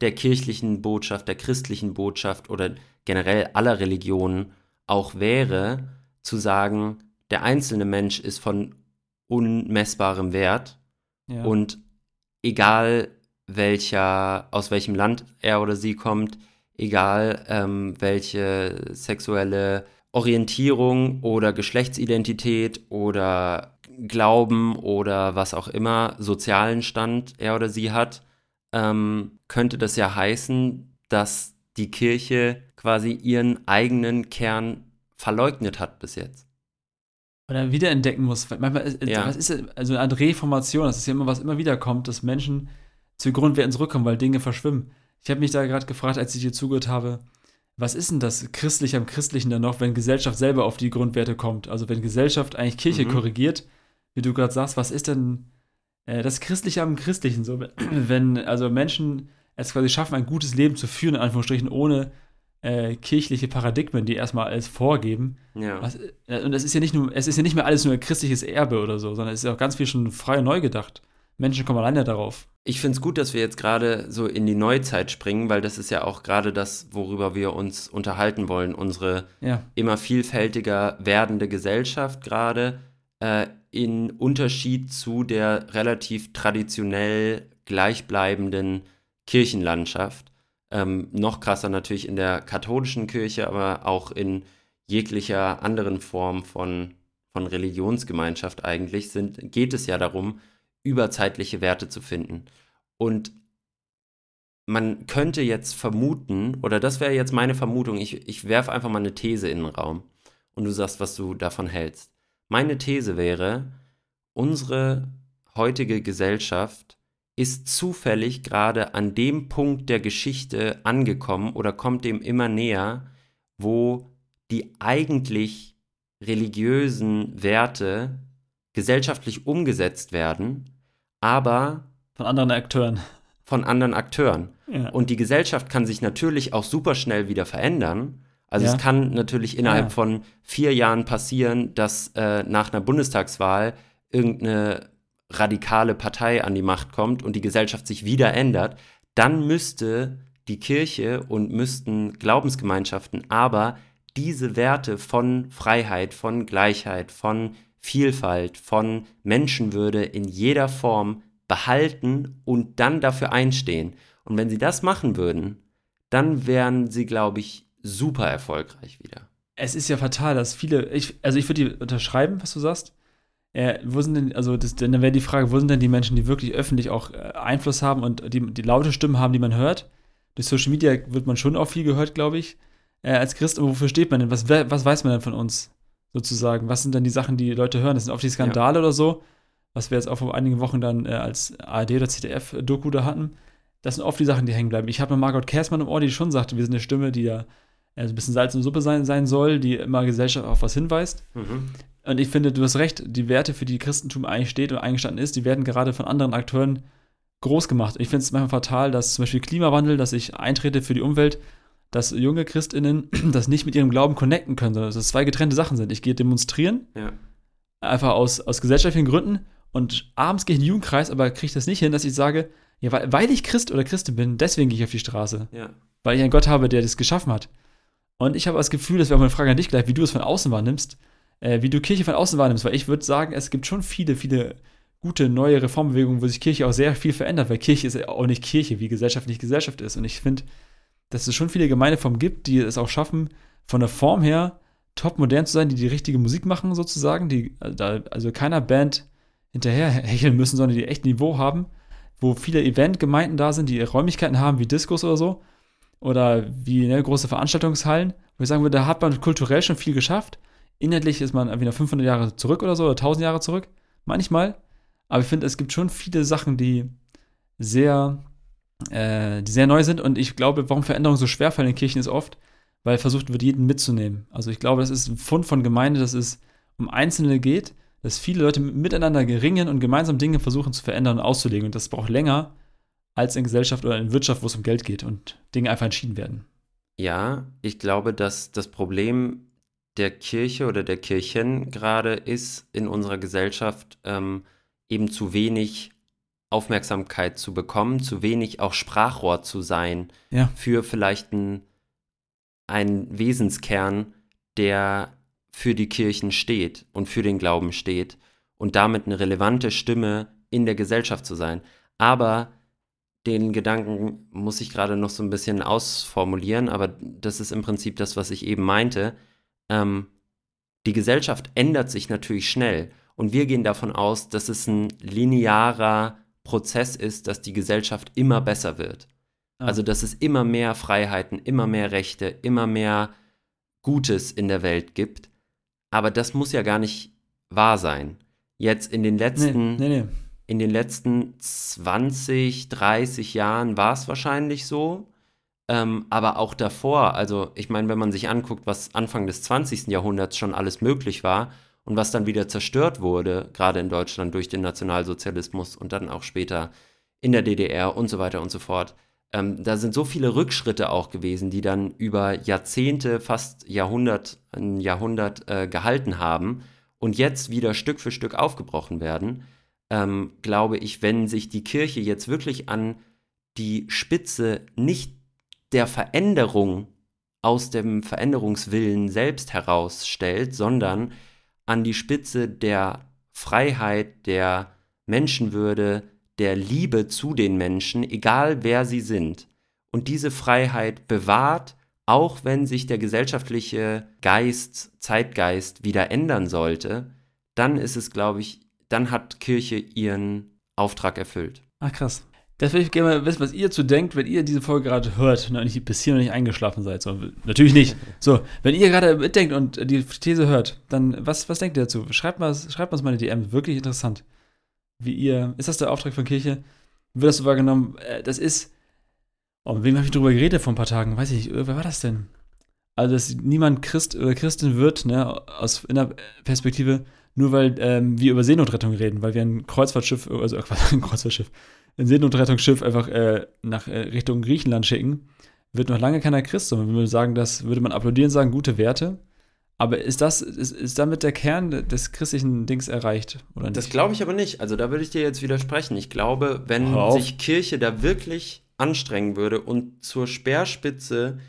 der kirchlichen Botschaft, der christlichen Botschaft oder generell aller Religionen auch wäre, zu sagen, der einzelne Mensch ist von unmessbarem Wert ja. und egal welcher, aus welchem Land er oder sie kommt, egal ähm, welche sexuelle Orientierung oder Geschlechtsidentität oder Glauben oder was auch immer, sozialen Stand er oder sie hat, ähm, könnte das ja heißen, dass die Kirche quasi ihren eigenen Kern verleugnet hat bis jetzt. oder wiederentdecken muss. Manchmal ist, Ja. was ist also eine Art Reformation, das ist ja immer, was immer wieder kommt, dass Menschen zu Grundwerten zurückkommen, weil Dinge verschwimmen. Ich habe mich da gerade gefragt, als ich dir zugehört habe, was ist denn das Christliche am Christlichen dann noch, wenn Gesellschaft selber auf die Grundwerte kommt? Also wenn Gesellschaft eigentlich Kirche Mhm. korrigiert, wie du gerade sagst, was ist denn äh, das Christliche am Christlichen so? Wenn also Menschen es quasi schaffen, ein gutes Leben zu führen, in Anführungsstrichen, ohne äh, kirchliche Paradigmen, die erstmal alles vorgeben, Ja. was, äh, und es ist ja nicht nur, es ist ja nicht mehr alles nur christliches Erbe oder so, sondern es ist ja auch ganz viel schon frei und neu gedacht. Menschen kommen alleine darauf. Ich finde es gut, dass wir jetzt gerade so in die Neuzeit springen, weil das ist ja auch gerade das, worüber wir uns unterhalten wollen. Unsere Ja, immer vielfältiger werdende Gesellschaft gerade äh, in Unterschied zu der relativ traditionell gleichbleibenden Kirchenlandschaft. Ähm, noch krasser natürlich in der katholischen Kirche, aber auch in jeglicher anderen Form von, von Religionsgemeinschaft eigentlich sind, geht es ja darum, überzeitliche Werte zu finden. Und man könnte jetzt vermuten, oder das wäre jetzt meine Vermutung, ich, ich werfe einfach mal eine These in den Raum und du sagst, was du davon hältst. Meine These wäre, unsere heutige Gesellschaft ist zufällig gerade an dem Punkt der Geschichte angekommen oder kommt dem immer näher, wo die eigentlich religiösen Werte gesellschaftlich umgesetzt werden, aber von anderen Akteuren. von anderen Akteuren. Ja. Und die Gesellschaft kann sich natürlich auch super schnell wieder verändern. Also Ja. es kann natürlich innerhalb Ja. von vier Jahren passieren, dass äh, nach einer Bundestagswahl irgendeine radikale Partei an die Macht kommt und die Gesellschaft sich wieder ändert. Dann müsste die Kirche und müssten Glaubensgemeinschaften aber diese Werte von Freiheit, von Gleichheit, von Vielfalt, von Menschenwürde in jeder Form behalten und dann dafür einstehen. Und wenn sie das machen würden, dann wären sie, glaube ich, super erfolgreich wieder. Es ist ja fatal, dass viele, ich, also ich würde dir unterschreiben, was du sagst. Äh, wo sind denn, also das, dann wäre die Frage, wo sind denn die Menschen, die wirklich öffentlich auch äh, Einfluss haben und die, die laute Stimmen haben, die man hört? Durch Social Media wird man schon auch viel gehört, glaube ich, äh, als Christ. Aber wofür steht man denn? Was, was weiß man denn von uns, sozusagen? Was sind denn die Sachen, die Leute hören? Das sind oft die Skandale oder so, was wir jetzt auch vor einigen Wochen dann äh, als ARD oder ZDF-Doku da hatten. Das sind oft die Sachen, die hängen bleiben. Ich habe mit Margot Kersmann im Ohr, die schon sagte, wir sind eine Stimme, die da also ein bisschen Salz und Suppe sein, sein soll, die immer Gesellschaft auf was hinweist. Mhm. Und ich finde, du hast recht, die Werte, für die Christentum eigentlich steht und eingestanden ist, die werden gerade von anderen Akteuren groß gemacht. Ich finde es manchmal fatal, dass zum Beispiel Klimawandel, dass ich eintrete für die Umwelt, dass junge ChristInnen das nicht mit ihrem Glauben connecten können, sondern dass es zwei getrennte Sachen sind. Ich gehe demonstrieren, Ja. einfach aus, aus gesellschaftlichen Gründen und abends gehe ich in den Jugendkreis, aber kriege das nicht hin, dass ich sage, ja, weil, weil ich Christ oder Christin bin, deswegen gehe ich auf die Straße. Ja. Weil ich einen Gott habe, der das geschaffen hat. Und ich habe das Gefühl, das wäre auch eine Frage an dich gleich, wie du es von außen wahrnimmst, äh, wie du Kirche von außen wahrnimmst, weil ich würde sagen, es gibt schon viele, viele gute neue Reformbewegungen, wo sich Kirche auch sehr viel verändert, weil Kirche ist ja auch nicht Kirche, wie Gesellschaft nicht Gesellschaft ist. Und ich finde, dass es schon viele Gemeindeformen gibt, die es auch schaffen, von der Form her top modern zu sein, die die richtige Musik machen sozusagen, die da- also keiner Band hinterher hecheln müssen, sondern die echt Niveau haben, wo viele Eventgemeinden da sind, die Räumlichkeiten haben wie Diskos oder so oder wie ne, große Veranstaltungshallen, wo ich sagen würde, da hat man kulturell schon viel geschafft. Inhaltlich ist man wieder 500 Jahre zurück oder so oder 1000 Jahre zurück, manchmal. Aber ich finde, es gibt schon viele Sachen, die sehr, äh, die sehr neu sind. Und ich glaube, warum Veränderungen so schwer fallen in Kirchen ist oft, weil versucht wird, jeden mitzunehmen. Also ich glaube, das ist ein Fund von Gemeinde, dass es um Einzelne geht, dass viele Leute miteinander ringen und gemeinsam Dinge versuchen zu verändern und auszulegen. Und das braucht länger als in Gesellschaft oder in Wirtschaft, wo es um Geld geht und Dinge einfach entschieden werden. Ja, ich glaube, dass das Problem der Kirche oder der Kirchen gerade ist, in unserer Gesellschaft ähm, eben zu wenig Aufmerksamkeit zu bekommen, zu wenig auch Sprachrohr zu sein Ja. für vielleicht ein, einen Wesenskern, der für die Kirchen steht und für den Glauben steht und damit eine relevante Stimme in der Gesellschaft zu sein. Aber den Gedanken muss ich gerade noch so ein bisschen ausformulieren, aber das ist im Prinzip das, was ich eben meinte. Ähm, die Gesellschaft ändert sich natürlich schnell und wir gehen davon aus, dass es ein linearer Prozess ist, dass die Gesellschaft immer besser wird. Ah. Also, dass es immer mehr Freiheiten, immer mehr Rechte, immer mehr Gutes in der Welt gibt. Aber das muss ja gar nicht wahr sein. Jetzt in den Nee, letzten nee, nee. in den letzten 20, 30 Jahren war es wahrscheinlich so. Ähm, aber auch davor, also ich meine, wenn man sich anguckt, was Anfang des 20. Jahrhunderts schon alles möglich war und was dann wieder zerstört wurde, gerade in Deutschland durch den Nationalsozialismus und dann auch später in der DDR und so weiter und so fort. Ähm, da sind so viele Rückschritte auch gewesen, die dann über Jahrzehnte, fast Jahrhundert, ein Jahrhundert äh, gehalten haben und jetzt wieder Stück für Stück aufgebrochen werden ähm, glaube ich, wenn sich die Kirche jetzt wirklich an die Spitze nicht der Veränderung aus dem Veränderungswillen selbst herausstellt, sondern an die Spitze der Freiheit, der Menschenwürde, der Liebe zu den Menschen, egal wer sie sind, und diese Freiheit bewahrt, auch wenn sich der gesellschaftliche Geist, Zeitgeist wieder ändern sollte, dann ist es, glaube ich, dann hat Kirche ihren Auftrag erfüllt. Ach krass. Das würde ich gerne mal wissen, was ihr dazu denkt, wenn ihr diese Folge gerade hört und nicht, bis hier noch nicht eingeschlafen seid. So, natürlich nicht. So, wenn ihr gerade mitdenkt und die These hört, dann was, was denkt ihr dazu? Schreibt mal, schreibt uns mal eine DM. Wirklich interessant. Wie ihr, ist das der Auftrag von Kirche? Wird das so wahrgenommen? Äh, Das ist, oh, mit wem habe ich drüber geredet vor ein paar Tagen? Weiß ich, äh, wer war das denn? Also, dass niemand Christ oder Christin wird, ne, aus in der Perspektive, nur weil ähm, wir über Seenotrettung reden, weil wir ein Kreuzfahrtschiff, also äh, ein Kreuzfahrtschiff, ein Seenotrettungsschiff einfach äh, nach äh, Richtung Griechenland schicken, wird noch lange keiner Christ, sondern würde sagen, das würde man applaudieren, sagen, gute Werte. Aber ist das, ist, ist damit der Kern des christlichen Dings erreicht? Oder nicht? Das glaube ich aber nicht. Also da würde ich dir jetzt widersprechen. Ich glaube, wenn sich Kirche da wirklich anstrengen würde und zur Speerspitze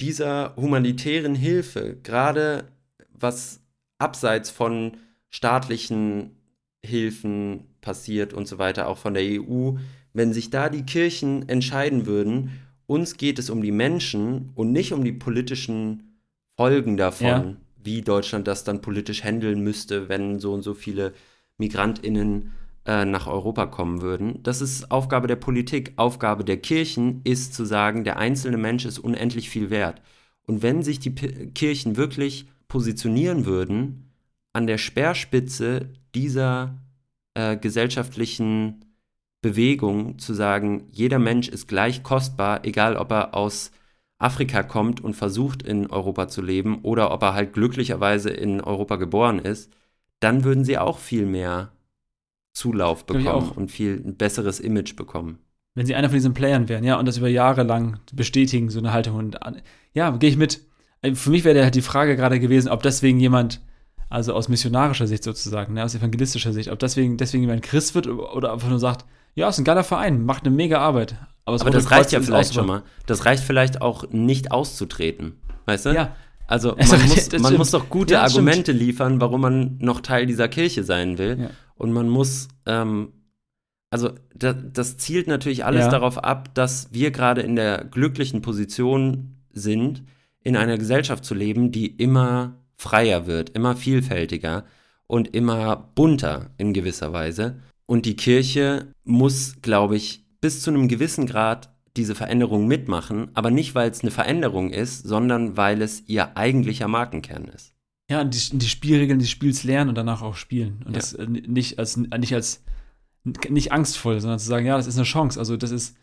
dieser humanitären Hilfe, gerade was abseits von staatlichen Hilfen passiert und so weiter, auch von der EU, wenn sich da die Kirchen entscheiden würden, uns geht es um die Menschen und nicht um die politischen Folgen davon, Ja. wie Deutschland das dann politisch handeln müsste, wenn so und so viele MigrantInnen äh, nach Europa kommen würden. Das ist Aufgabe der Politik. Aufgabe der Kirchen ist zu sagen, der einzelne Mensch ist unendlich viel wert. Und wenn sich die P Kirchen wirklich positionieren würden an der Speerspitze dieser äh, gesellschaftlichen Bewegung, zu sagen, jeder Mensch ist gleich kostbar, egal ob er aus Afrika kommt und versucht in Europa zu leben oder ob er halt glücklicherweise in Europa geboren ist, dann würden sie auch viel mehr Zulauf bekommen und viel ein besseres Image bekommen. Wenn sie einer von diesen Playern wären, ja, und das über Jahre lang bestätigen, so eine Haltung. Und ja, gehe ich mit. Äh, Für mich wäre halt die Frage gerade gewesen, ob deswegen jemand, also aus missionarischer Sicht sozusagen, ne, aus evangelistischer Sicht, ob deswegen, deswegen jemand Christ wird oder einfach nur sagt, ja, ist ein geiler Verein, macht eine mega Arbeit. Aber Rote das reicht ja vielleicht auch schon mal. Das reicht vielleicht auch nicht auszutreten. Weißt du? Ja, Also man, reicht- muss, man muss doch gute Ja, das stimmt. Argumente liefern, warum man noch Teil dieser Kirche sein will. Ja. Und man muss, ähm, also das, das zielt natürlich alles Ja. darauf ab, dass wir gerade in der glücklichen Position sind, in einer Gesellschaft zu leben, die immer freier wird, immer vielfältiger und immer bunter in gewisser Weise. Und die Kirche muss, glaube ich, bis zu einem gewissen Grad diese Veränderung mitmachen, aber nicht, weil es eine Veränderung ist, sondern weil es ihr eigentlicher Markenkern ist. Ja, und die, die Spielregeln des Spiels lernen und danach auch spielen. Und Ja. das äh, nicht als, nicht als, nicht angstvoll, sondern zu sagen, ja, das ist eine Chance. Also, das ist,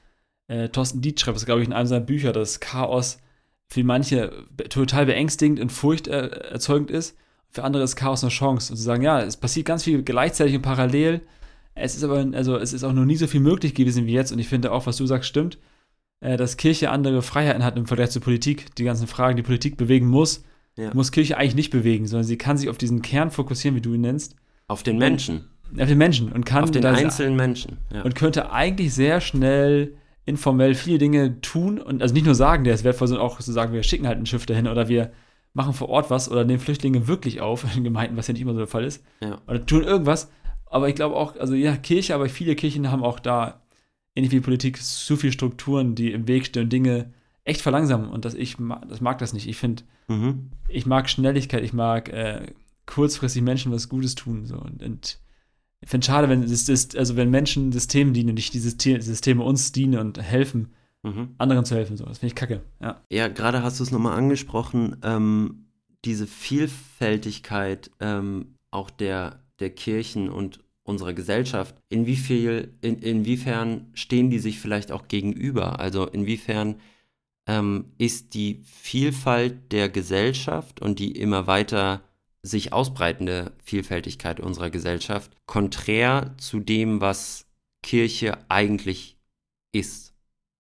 äh, Thorsten Dietz schreibt das, glaube ich, in einem seiner Bücher, dass Chaos für manche total beängstigend und furchterzeugend ist. Für andere ist Chaos eine Chance. Und zu sagen, ja, es passiert ganz viel gleichzeitig und parallel. Es ist aber, also, es ist auch noch nie so viel möglich gewesen wie jetzt. Und ich finde auch, was du sagst, stimmt, äh, dass Kirche andere Freiheiten hat im Vergleich zur Politik. Die ganzen Fragen, die Politik bewegen muss, Ja. muss Kirche eigentlich nicht bewegen, sondern sie kann sich auf diesen Kern fokussieren, wie du ihn nennst, Auf den Menschen, auf den Menschen und kann auf den einzelnen Menschen. Ja. und könnte eigentlich sehr schnell informell viele Dinge tun und also nicht nur sagen, der ist wertvoll, sondern auch zu sagen, wir schicken halt ein Schiff dahin oder wir machen vor Ort was oder nehmen Flüchtlinge wirklich auf in Gemeinden, was ja nicht immer so der Fall ist, Ja. oder tun irgendwas. Aber ich glaube auch, also ja, Kirche, aber viele Kirchen haben auch da, ähnlich wie Politik, zu viele Strukturen, die im Weg stehen, Dinge echt verlangsamen und das, ich das mag das nicht. Ich finde, Mhm. ich mag Schnelligkeit, ich mag äh, kurzfristig Menschen was Gutes tun. So. Und, und ich finde es schade, wenn es ist, also wenn Menschen Systemen dienen und nicht die Syste- Systeme uns dienen und helfen, Mhm. anderen zu helfen. So. Das finde ich kacke. Ja. Ja, gerade hast du es nochmal angesprochen, ähm, diese Vielfältigkeit ähm, auch der, der Kirchen und unserer Gesellschaft. Inwiefern, in, inwiefern stehen die sich vielleicht auch gegenüber? Also inwiefern ähm, ist die Vielfalt der Gesellschaft und die immer weiter sich ausbreitende Vielfältigkeit unserer Gesellschaft konträr zu dem, was Kirche eigentlich ist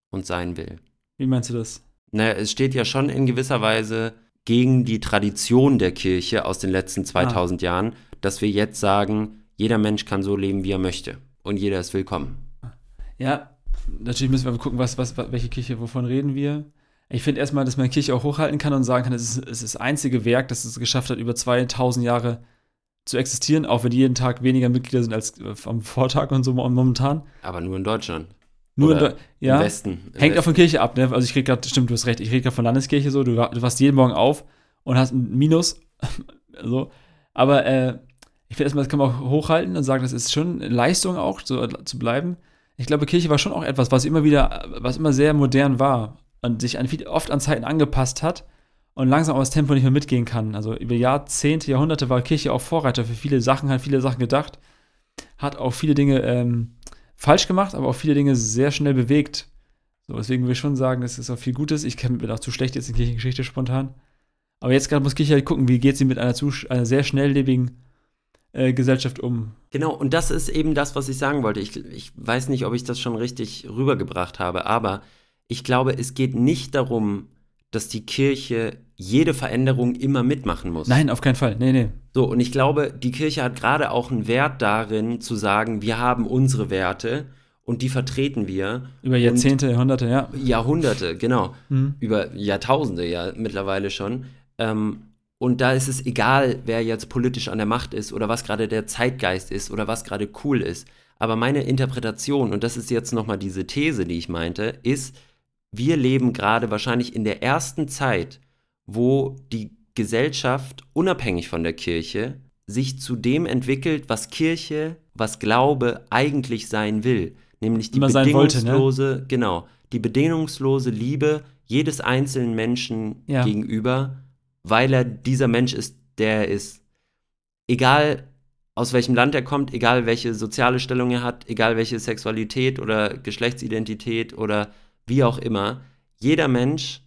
und sein will? Wie meinst du das? Naja, es steht ja schon in gewisser Weise gegen die Tradition der Kirche aus den letzten 2000 Jahren, dass wir jetzt sagen, jeder Mensch kann so leben, wie er möchte. Und jeder ist willkommen. Ja, natürlich müssen wir gucken, was, was, welche Kirche, wovon reden wir. Ich finde erstmal, dass man Kirche auch hochhalten kann und sagen kann, es ist, es ist das einzige Werk, das es geschafft hat, über 2000 Jahre zu existieren, auch wenn jeden Tag weniger Mitglieder sind als äh, am Vortag und so mo- momentan. Aber nur in Deutschland. Nur in Deu- ja. Im Westen. Im Hängt auch Westen. von Kirche ab, ne? Also ich rede gerade, stimmt, du hast recht, ich rede gerade von Landeskirche so, du, du wachst jeden Morgen auf und hast ein Minus. so. Aber äh, ich finde erstmal, das kann man auch hochhalten und sagen, das ist schon Leistung auch, so zu bleiben. Ich glaube, Kirche war schon auch etwas, was immer wieder, was immer sehr modern war und sich an oft an Zeiten angepasst hat und langsam auch das Tempo nicht mehr mitgehen kann. Also über Jahrzehnte, Jahrhunderte war Kirche auch Vorreiter für viele Sachen, hat viele Sachen gedacht, hat auch viele Dinge ähm, falsch gemacht, aber auch viele Dinge sehr schnell bewegt. So, deswegen würde ich schon sagen, das ist auch viel Gutes. Ich kenn- bin auch zu schlecht jetzt in Kirchengeschichte spontan. Aber jetzt gerade muss Kirche halt gucken, wie geht sie mit einer, einer sehr schnelllebigen äh, Gesellschaft um. Genau, und das ist eben das, was ich sagen wollte. Ich, ich weiß nicht, ob ich das schon richtig rübergebracht habe, aber ich glaube, es geht nicht darum, dass die Kirche jede Veränderung immer mitmachen muss. Nein, auf keinen Fall. Nee, nee. So, und ich glaube, die Kirche hat gerade auch einen Wert darin, zu sagen, wir haben unsere Werte und die vertreten wir. Über Jahrzehnte, Jahrhunderte, ja. Jahrhunderte, genau. Mhm. Über Jahrtausende ja mittlerweile schon. Ähm, und da ist es egal, wer jetzt politisch an der Macht ist oder was gerade der Zeitgeist ist oder was gerade cool ist. Aber meine Interpretation, und das ist jetzt nochmal diese These, die ich meinte, ist, wir leben gerade wahrscheinlich in der ersten Zeit, wo die Gesellschaft, unabhängig von der Kirche, sich zu dem entwickelt, was Kirche, was Glaube eigentlich sein will. Nämlich die sein wollte, ne? bedingungslose, genau, die bedingungslose Liebe jedes einzelnen Menschen Ja. gegenüber, weil er dieser Mensch ist, der er ist. Egal aus welchem Land er kommt, egal welche soziale Stellung er hat, egal welche Sexualität oder Geschlechtsidentität oder wie auch immer, jeder Mensch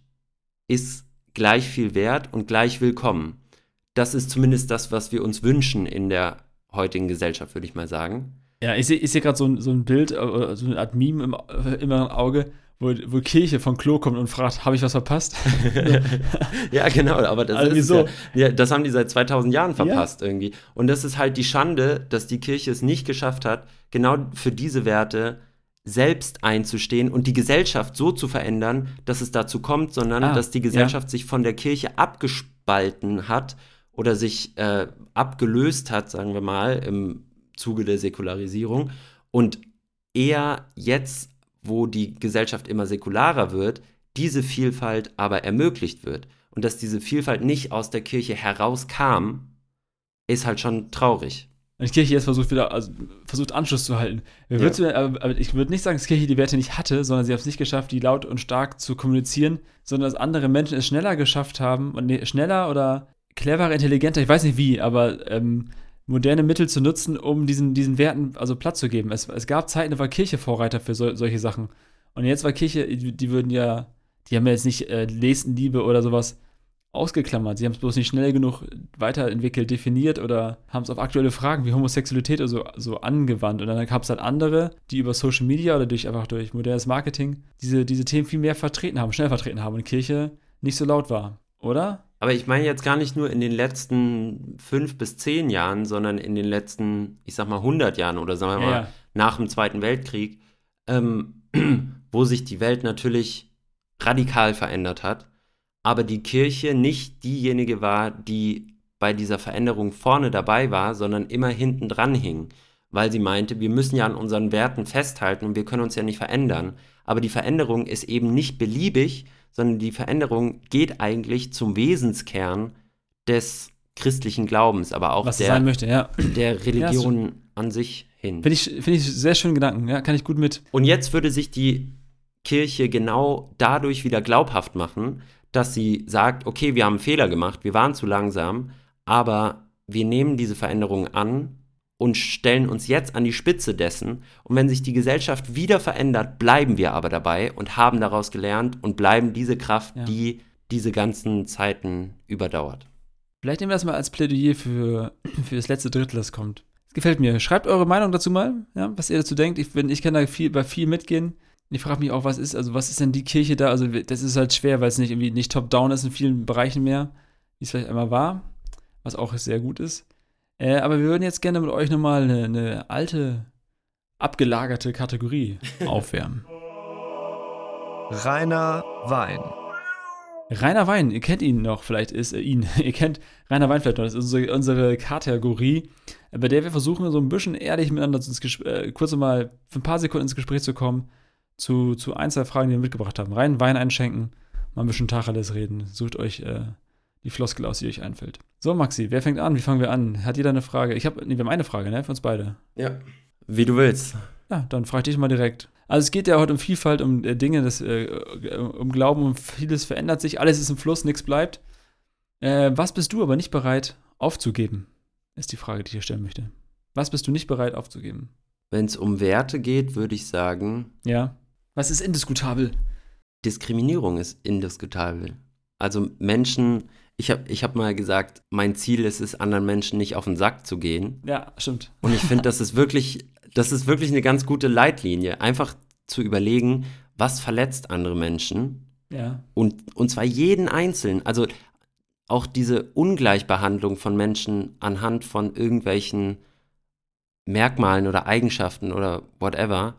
ist gleich viel wert und gleich willkommen. Das ist zumindest das, was wir uns wünschen in der heutigen Gesellschaft, würde ich mal sagen. Ja, ich sehe seh gerade so, ein, so ein Bild, äh, so eine Art Meme im, äh, im Auge, wo, wo Kirche von Klo kommt und fragt, habe ich was verpasst? ja, genau, aber das Also ist wieso? ja, ja, das haben die seit 2000 Jahren verpasst Ja. irgendwie. Und das ist halt die Schande, dass die Kirche es nicht geschafft hat, genau für diese Werte selbst einzustehen und die Gesellschaft so zu verändern, dass es dazu kommt, sondern Ah, dass die Gesellschaft sich von der Kirche abgespalten hat oder sich äh, abgelöst hat, sagen wir mal, im Zuge der Säkularisierung und eher jetzt, wo die Gesellschaft immer säkularer wird, diese Vielfalt aber ermöglicht wird. Und dass diese Vielfalt nicht aus der Kirche herauskam, ist halt schon traurig. Die Kirche jetzt versucht wieder, also versucht Anschluss zu halten. Ja. du aber, ich würde nicht sagen, dass Kirche die Werte nicht hatte, sondern sie haben es nicht geschafft, die laut und stark zu kommunizieren, sondern dass andere Menschen es schneller geschafft haben und nee, schneller oder cleverer, intelligenter, ich weiß nicht wie, aber ähm, moderne Mittel zu nutzen, um diesen, diesen Werten also Platz zu geben. Es, es gab Zeiten, da war Kirche Vorreiter für sol solche Sachen. Und jetzt war Kirche, die, würden ja, die haben ja jetzt nicht äh, Nächstenliebe oder sowas ausgeklammert. Sie haben es bloß nicht schnell genug weiterentwickelt, definiert oder haben es auf aktuelle Fragen wie Homosexualität oder so, so angewandt. Und dann gab es halt andere, die über Social Media oder durch einfach durch modernes Marketing diese, diese Themen viel mehr vertreten haben, schnell vertreten haben und Kirche nicht so laut war. Oder? Aber ich meine jetzt gar nicht nur in den letzten fünf bis zehn Jahren, sondern in den letzten, ich sag mal, 100 Jahren oder sagen wir Ja, mal ja. nach dem Zweiten Weltkrieg, ähm, wo sich die Welt natürlich radikal verändert hat, aber die Kirche nicht diejenige war, die bei dieser Veränderung vorne dabei war, sondern immer hinten dran hing, weil sie meinte, wir müssen ja an unseren Werten festhalten und wir können uns ja nicht verändern. Aber die Veränderung ist eben nicht beliebig, sondern die Veränderung geht eigentlich zum Wesenskern des christlichen Glaubens, aber auch der, möchte, ja. der Religion an sich hin. Finde ich, finde ich sehr schönen Gedanken, ja, kann ich gut mit. Und jetzt würde sich die Kirche genau dadurch wieder glaubhaft machen, dass sie sagt, okay, wir haben einen Fehler gemacht, wir waren zu langsam, aber wir nehmen diese Veränderung an und stellen uns jetzt an die Spitze dessen. Und wenn sich die Gesellschaft wieder verändert, bleiben wir aber dabei und haben daraus gelernt und bleiben diese Kraft, Ja. die diese ganzen Zeiten überdauert. Vielleicht nehmen wir das mal als Plädoyer für, für das letzte Drittel, das kommt. Es gefällt mir. Schreibt eure Meinung dazu mal, ja, was ihr dazu denkt. Ich, bin, ich kann da viel, bei viel mitgehen. Ich frage mich auch, was ist, also was ist denn die Kirche da? Also das ist halt schwer, weil es nicht irgendwie nicht top-down ist in vielen Bereichen mehr, wie es vielleicht einmal war, was auch sehr gut ist. Äh, aber wir würden jetzt gerne mit euch nochmal eine, eine alte, abgelagerte Kategorie aufwärmen. Rainer Wein. Rainer Wein, ihr kennt ihn noch, vielleicht ist äh, ihn, ihr kennt Rainer Wein vielleicht noch, das ist unsere, unsere Kategorie, bei der wir versuchen, so ein bisschen ehrlich miteinander ins äh, kurz mal für ein paar Sekunden ins Gespräch zu kommen, zu, zu ein, zwei Fragen, die wir mitgebracht haben. Rein Wein einschenken, mal ein bisschen Tacheles reden, sucht euch äh, die Floskel aus, die euch einfällt. So, Maxi, wer fängt an? Wie fangen wir an? Hat jeder eine Frage? Ich habe, nee, wir haben eine Frage, ne, für uns beide. Ja. Wie du willst. Ja, dann frage ich dich mal direkt. Also es geht ja heute um Vielfalt, um äh, Dinge, das, äh, um Glauben, um vieles verändert sich, alles ist im Fluss, nichts bleibt. Äh, was bist du aber nicht bereit aufzugeben? Ist die Frage, die ich hier stellen möchte. Was bist du nicht bereit aufzugeben? Wenn es um Werte geht, würde ich sagen, Ja. Was ist indiskutabel? Diskriminierung ist indiskutabel. Also Menschen, ich habe ich hab mal gesagt, mein Ziel ist es, anderen Menschen nicht auf den Sack zu gehen. Ja, stimmt. Und ich finde, das ist wirklich, das ist wirklich eine ganz gute Leitlinie. Einfach zu überlegen, was verletzt andere Menschen Ja. und, und zwar jeden Einzelnen. Also auch diese Ungleichbehandlung von Menschen anhand von irgendwelchen Merkmalen oder Eigenschaften oder whatever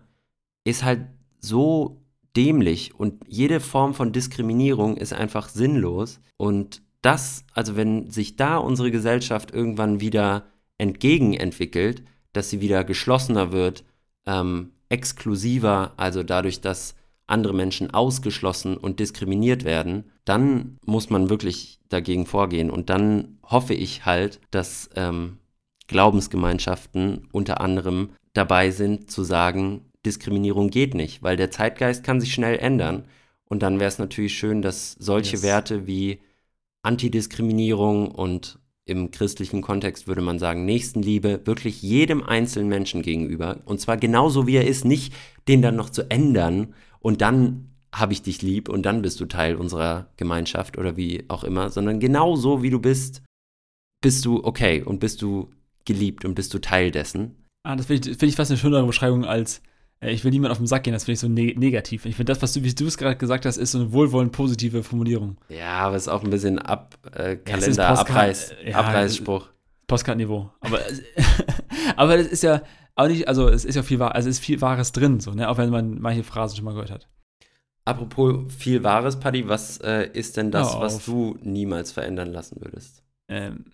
ist halt so dämlich und jede Form von Diskriminierung ist einfach sinnlos. Und das, also wenn sich da unsere Gesellschaft irgendwann wieder entgegenentwickelt, dass sie wieder geschlossener wird, ähm, exklusiver, also dadurch, dass andere Menschen ausgeschlossen und diskriminiert werden, dann muss man wirklich dagegen vorgehen. Und dann hoffe ich halt, dass ähm, Glaubensgemeinschaften unter anderem dabei sind zu sagen, Diskriminierung geht nicht, weil der Zeitgeist kann sich schnell ändern. Und dann wäre es natürlich schön, dass solche Yes. Werte wie Antidiskriminierung und im christlichen Kontext würde man sagen Nächstenliebe wirklich jedem einzelnen Menschen gegenüber und zwar genauso wie er ist, nicht den dann noch zu ändern und dann habe ich dich lieb und dann bist du Teil unserer Gemeinschaft oder wie auch immer, sondern genau so wie du bist, bist du okay und bist du geliebt und bist du Teil dessen. Ah, das finde ich, find ich fast eine schönere Beschreibung als ich will niemand auf den Sack gehen, das finde ich so ne negativ. Ich finde das, was du, wie du es gerade gesagt hast, ist so eine wohlwollend positive Formulierung. Ja, aber es ist auch ein bisschen Ab, äh, Ja, Kalender, Postkarte- Abreiß, ja, Abreißspruch. Postkartenniveau. Aber, aber das ist ja auch nicht, also es ist ja viel, wahr- also es ist viel Wahres drin, so, ne? Auch wenn man manche Phrasen schon mal gehört hat. Apropos viel Wahres, Paddy, was äh, ist denn das, was du niemals verändern lassen würdest? Ähm,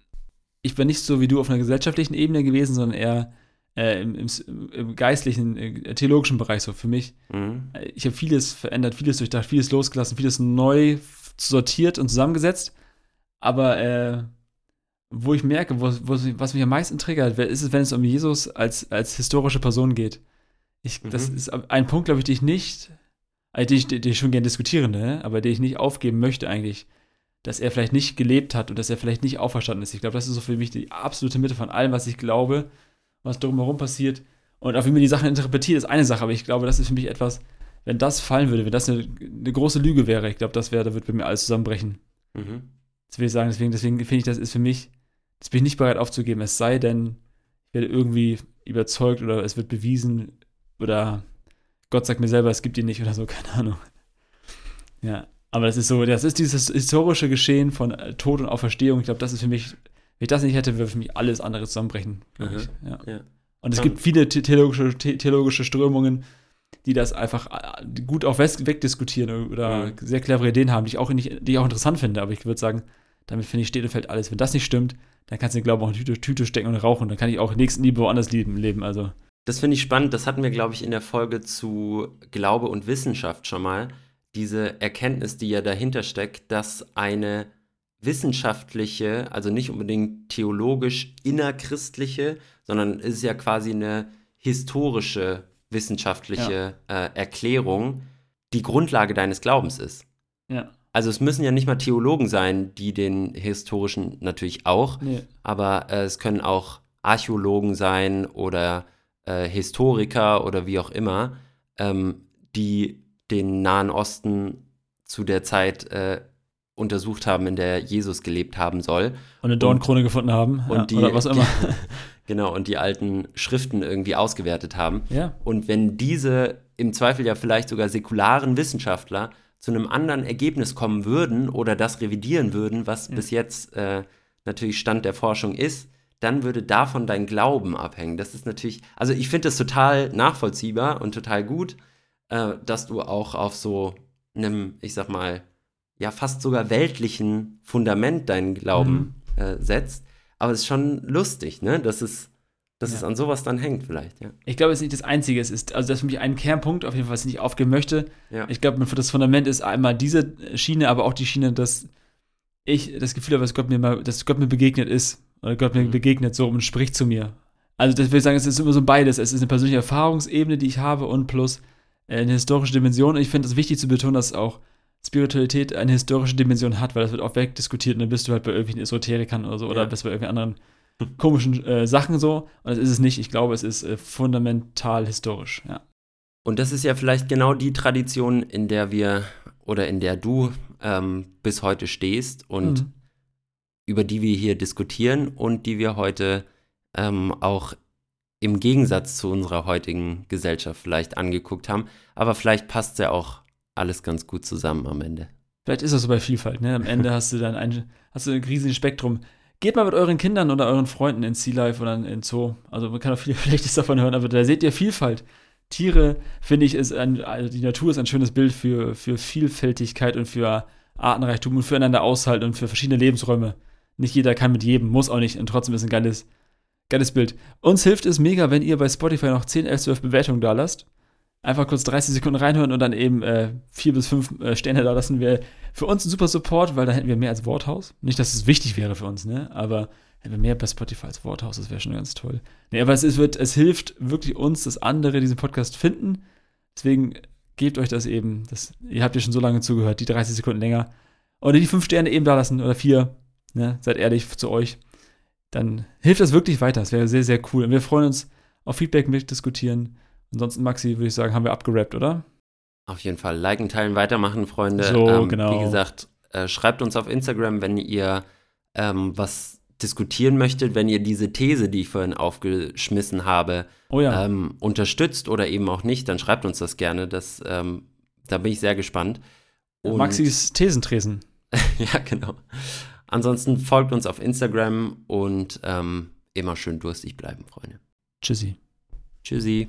ich bin nicht so wie du auf einer gesellschaftlichen Ebene gewesen, sondern eher äh, im, im, im geistlichen, äh, theologischen Bereich so für mich. Mhm. Ich habe vieles verändert, vieles durchdacht, vieles losgelassen, vieles neu sortiert und zusammengesetzt. Aber äh, wo ich merke, wo, wo, was mich am meisten triggert, ist es, wenn es um Jesus als, als historische Person geht. Ich, Das Mhm. ist ein Punkt, glaube ich, den ich nicht, also den ich, den ich schon gerne diskutiere, ne? aber den ich nicht aufgeben möchte eigentlich, dass er vielleicht nicht gelebt hat und dass er vielleicht nicht auferstanden ist. Ich glaube, das ist so für mich die absolute Mitte von allem, was ich glaube, was drumherum passiert. Und auch wie man die Sachen interpretiert, ist eine Sache, aber ich glaube, das ist für mich etwas, wenn das fallen würde, wenn das eine, eine große Lüge wäre, ich glaube, das wäre, da wird bei mir alles zusammenbrechen. Mhm. Das will ich sagen, deswegen, deswegen finde ich, das ist für mich, das bin ich nicht bereit aufzugeben, es sei denn, ich werde irgendwie überzeugt oder es wird bewiesen oder Gott sagt mir selber, es gibt ihn nicht oder so, keine Ahnung. Ja, aber das ist so, das ist dieses historische Geschehen von äh, Tod und Auferstehung. Ich glaube, das ist für mich, wenn ich das nicht hätte, würde für mich alles andere zusammenbrechen. ich. Ja. Ja. Und es gibt viele the- theologische, the- theologische Strömungen, die das einfach äh, gut auch wegdiskutieren oder Mhm. sehr clevere Ideen haben, die ich auch, nicht, die ich auch interessant finde. Aber ich würde sagen, damit finde ich, steht und fällt alles. Wenn das nicht stimmt, dann kannst du den Glauben auch in die Tüte, Tüte stecken und rauchen. Dann kann ich auch Nächstenliebe woanders leben. leben. Also, Das finde ich spannend. Das hatten wir, glaube ich, in der Folge zu Glaube und Wissenschaft schon mal. Diese Erkenntnis, die ja dahinter steckt, dass eine wissenschaftliche, also nicht unbedingt theologisch innerchristliche, sondern es ist ja quasi eine historische wissenschaftliche äh, Erklärung, die Grundlage deines Glaubens ist. ja. Also es müssen ja nicht mal Theologen sein, die den historischen natürlich auch, Nee. aber äh, es können auch Archäologen sein oder äh, Historiker oder wie auch immer, ähm, die den Nahen Osten zu der Zeit äh, untersucht haben, in der Jesus gelebt haben soll. Und eine Dornkrone gefunden haben. Und ja, die, oder was immer. genau, und die alten Schriften irgendwie ausgewertet haben. ja. Und wenn diese im Zweifel ja vielleicht sogar säkularen Wissenschaftler zu einem anderen Ergebnis kommen würden oder das revidieren würden, was bis jetzt äh, natürlich Stand der Forschung ist, dann würde davon dein Glauben abhängen. Das ist natürlich, also ich finde das total nachvollziehbar und total gut, äh, dass du auch auf so einem, ich sag mal, ja fast sogar weltlichen Fundament deinen Glauben äh, setzt. Aber es ist schon lustig, ne? Dass es, dass Ja. es an sowas dann hängt, vielleicht, ja. Ich glaube, es ist nicht das Einzige. Es ist, also das ist für mich ein Kernpunkt, auf jeden Fall, was ich nicht aufgeben möchte. Ja. Ich glaube, das Fundament ist einmal diese Schiene, aber auch die Schiene, dass ich das Gefühl habe, dass Gott mir mal, dass Gott mir begegnet ist. Oder Gott mir Mhm. begegnet so und spricht zu mir. Also das will ich sagen, es ist immer so beides. Es ist eine persönliche Erfahrungsebene, die ich habe und plus äh, eine historische Dimension. Und ich finde es wichtig zu betonen, dass auch Spiritualität eine historische Dimension hat, weil das wird auch wegdiskutiert und dann bist du halt bei irgendwelchen Esoterikern oder so oder Ja. bist bei irgendwelchen anderen komischen äh, Sachen so. Und das ist es nicht. Ich glaube, es ist äh, fundamental historisch. Ja. Und das ist ja vielleicht genau die Tradition, in der wir oder in der du ähm, bis heute stehst und Mhm. über die wir hier diskutieren und die wir heute ähm, auch im Gegensatz zu unserer heutigen Gesellschaft vielleicht angeguckt haben. Aber vielleicht passt ja auch alles ganz gut zusammen am Ende. Vielleicht ist das so bei Vielfalt, ne? Am Ende hast du dann ein, hast du ein riesiges Spektrum. Geht mal mit euren Kindern oder euren Freunden in Sea Life oder in Zoo. Also man kann auch viel Schlechtes davon hören, aber da seht ihr Vielfalt. Tiere, finde ich, ist ein, also die Natur ist ein schönes Bild für, für Vielfältigkeit und für Artenreichtum und füreinander aushalten und für verschiedene Lebensräume. Nicht jeder kann mit jedem, muss auch nicht. Und trotzdem ist ein geiles, geiles Bild. Uns hilft es mega, wenn ihr bei Spotify noch 10, 11, 12 Bewertungen da lasst. Einfach kurz 30 Sekunden reinhören und dann eben äh, 4 bis 5 äh, Sterne da lassen. Wäre für uns ein super Support, weil da hätten wir mehr als Worthaus. Nicht, dass es wichtig wäre für uns, ne? Aber hätten wir mehr bei Spotify als Worthaus, das wäre schon ganz toll. Nee, aber es, ist, wird, es hilft wirklich uns, dass andere diesen Podcast finden. Deswegen gebt euch das eben. Das, ihr habt ja schon so lange zugehört, die 30 Sekunden länger. Oder die 5 Sterne eben da lassen oder 4. Ne? Seid ehrlich zu euch. Dann hilft das wirklich weiter. Das wäre sehr, sehr cool. Und wir freuen uns auf Feedback mitdiskutieren. Ansonsten, Maxi, würde ich sagen, haben wir abgerappt, oder? Auf jeden Fall liken, teilen, weitermachen, Freunde. So, ähm, genau. Wie gesagt, äh, schreibt uns auf Instagram, wenn ihr ähm, was diskutieren möchtet, wenn ihr diese These, die ich vorhin aufgeschmissen habe, Oh ja. ähm, unterstützt oder eben auch nicht, dann schreibt uns das gerne. Das, ähm, da bin ich sehr gespannt. Und- Maxis Thesentresen. ja, genau. Ansonsten folgt uns auf Instagram und ähm, immer schön durstig bleiben, Freunde. Tschüssi. Tschüssi.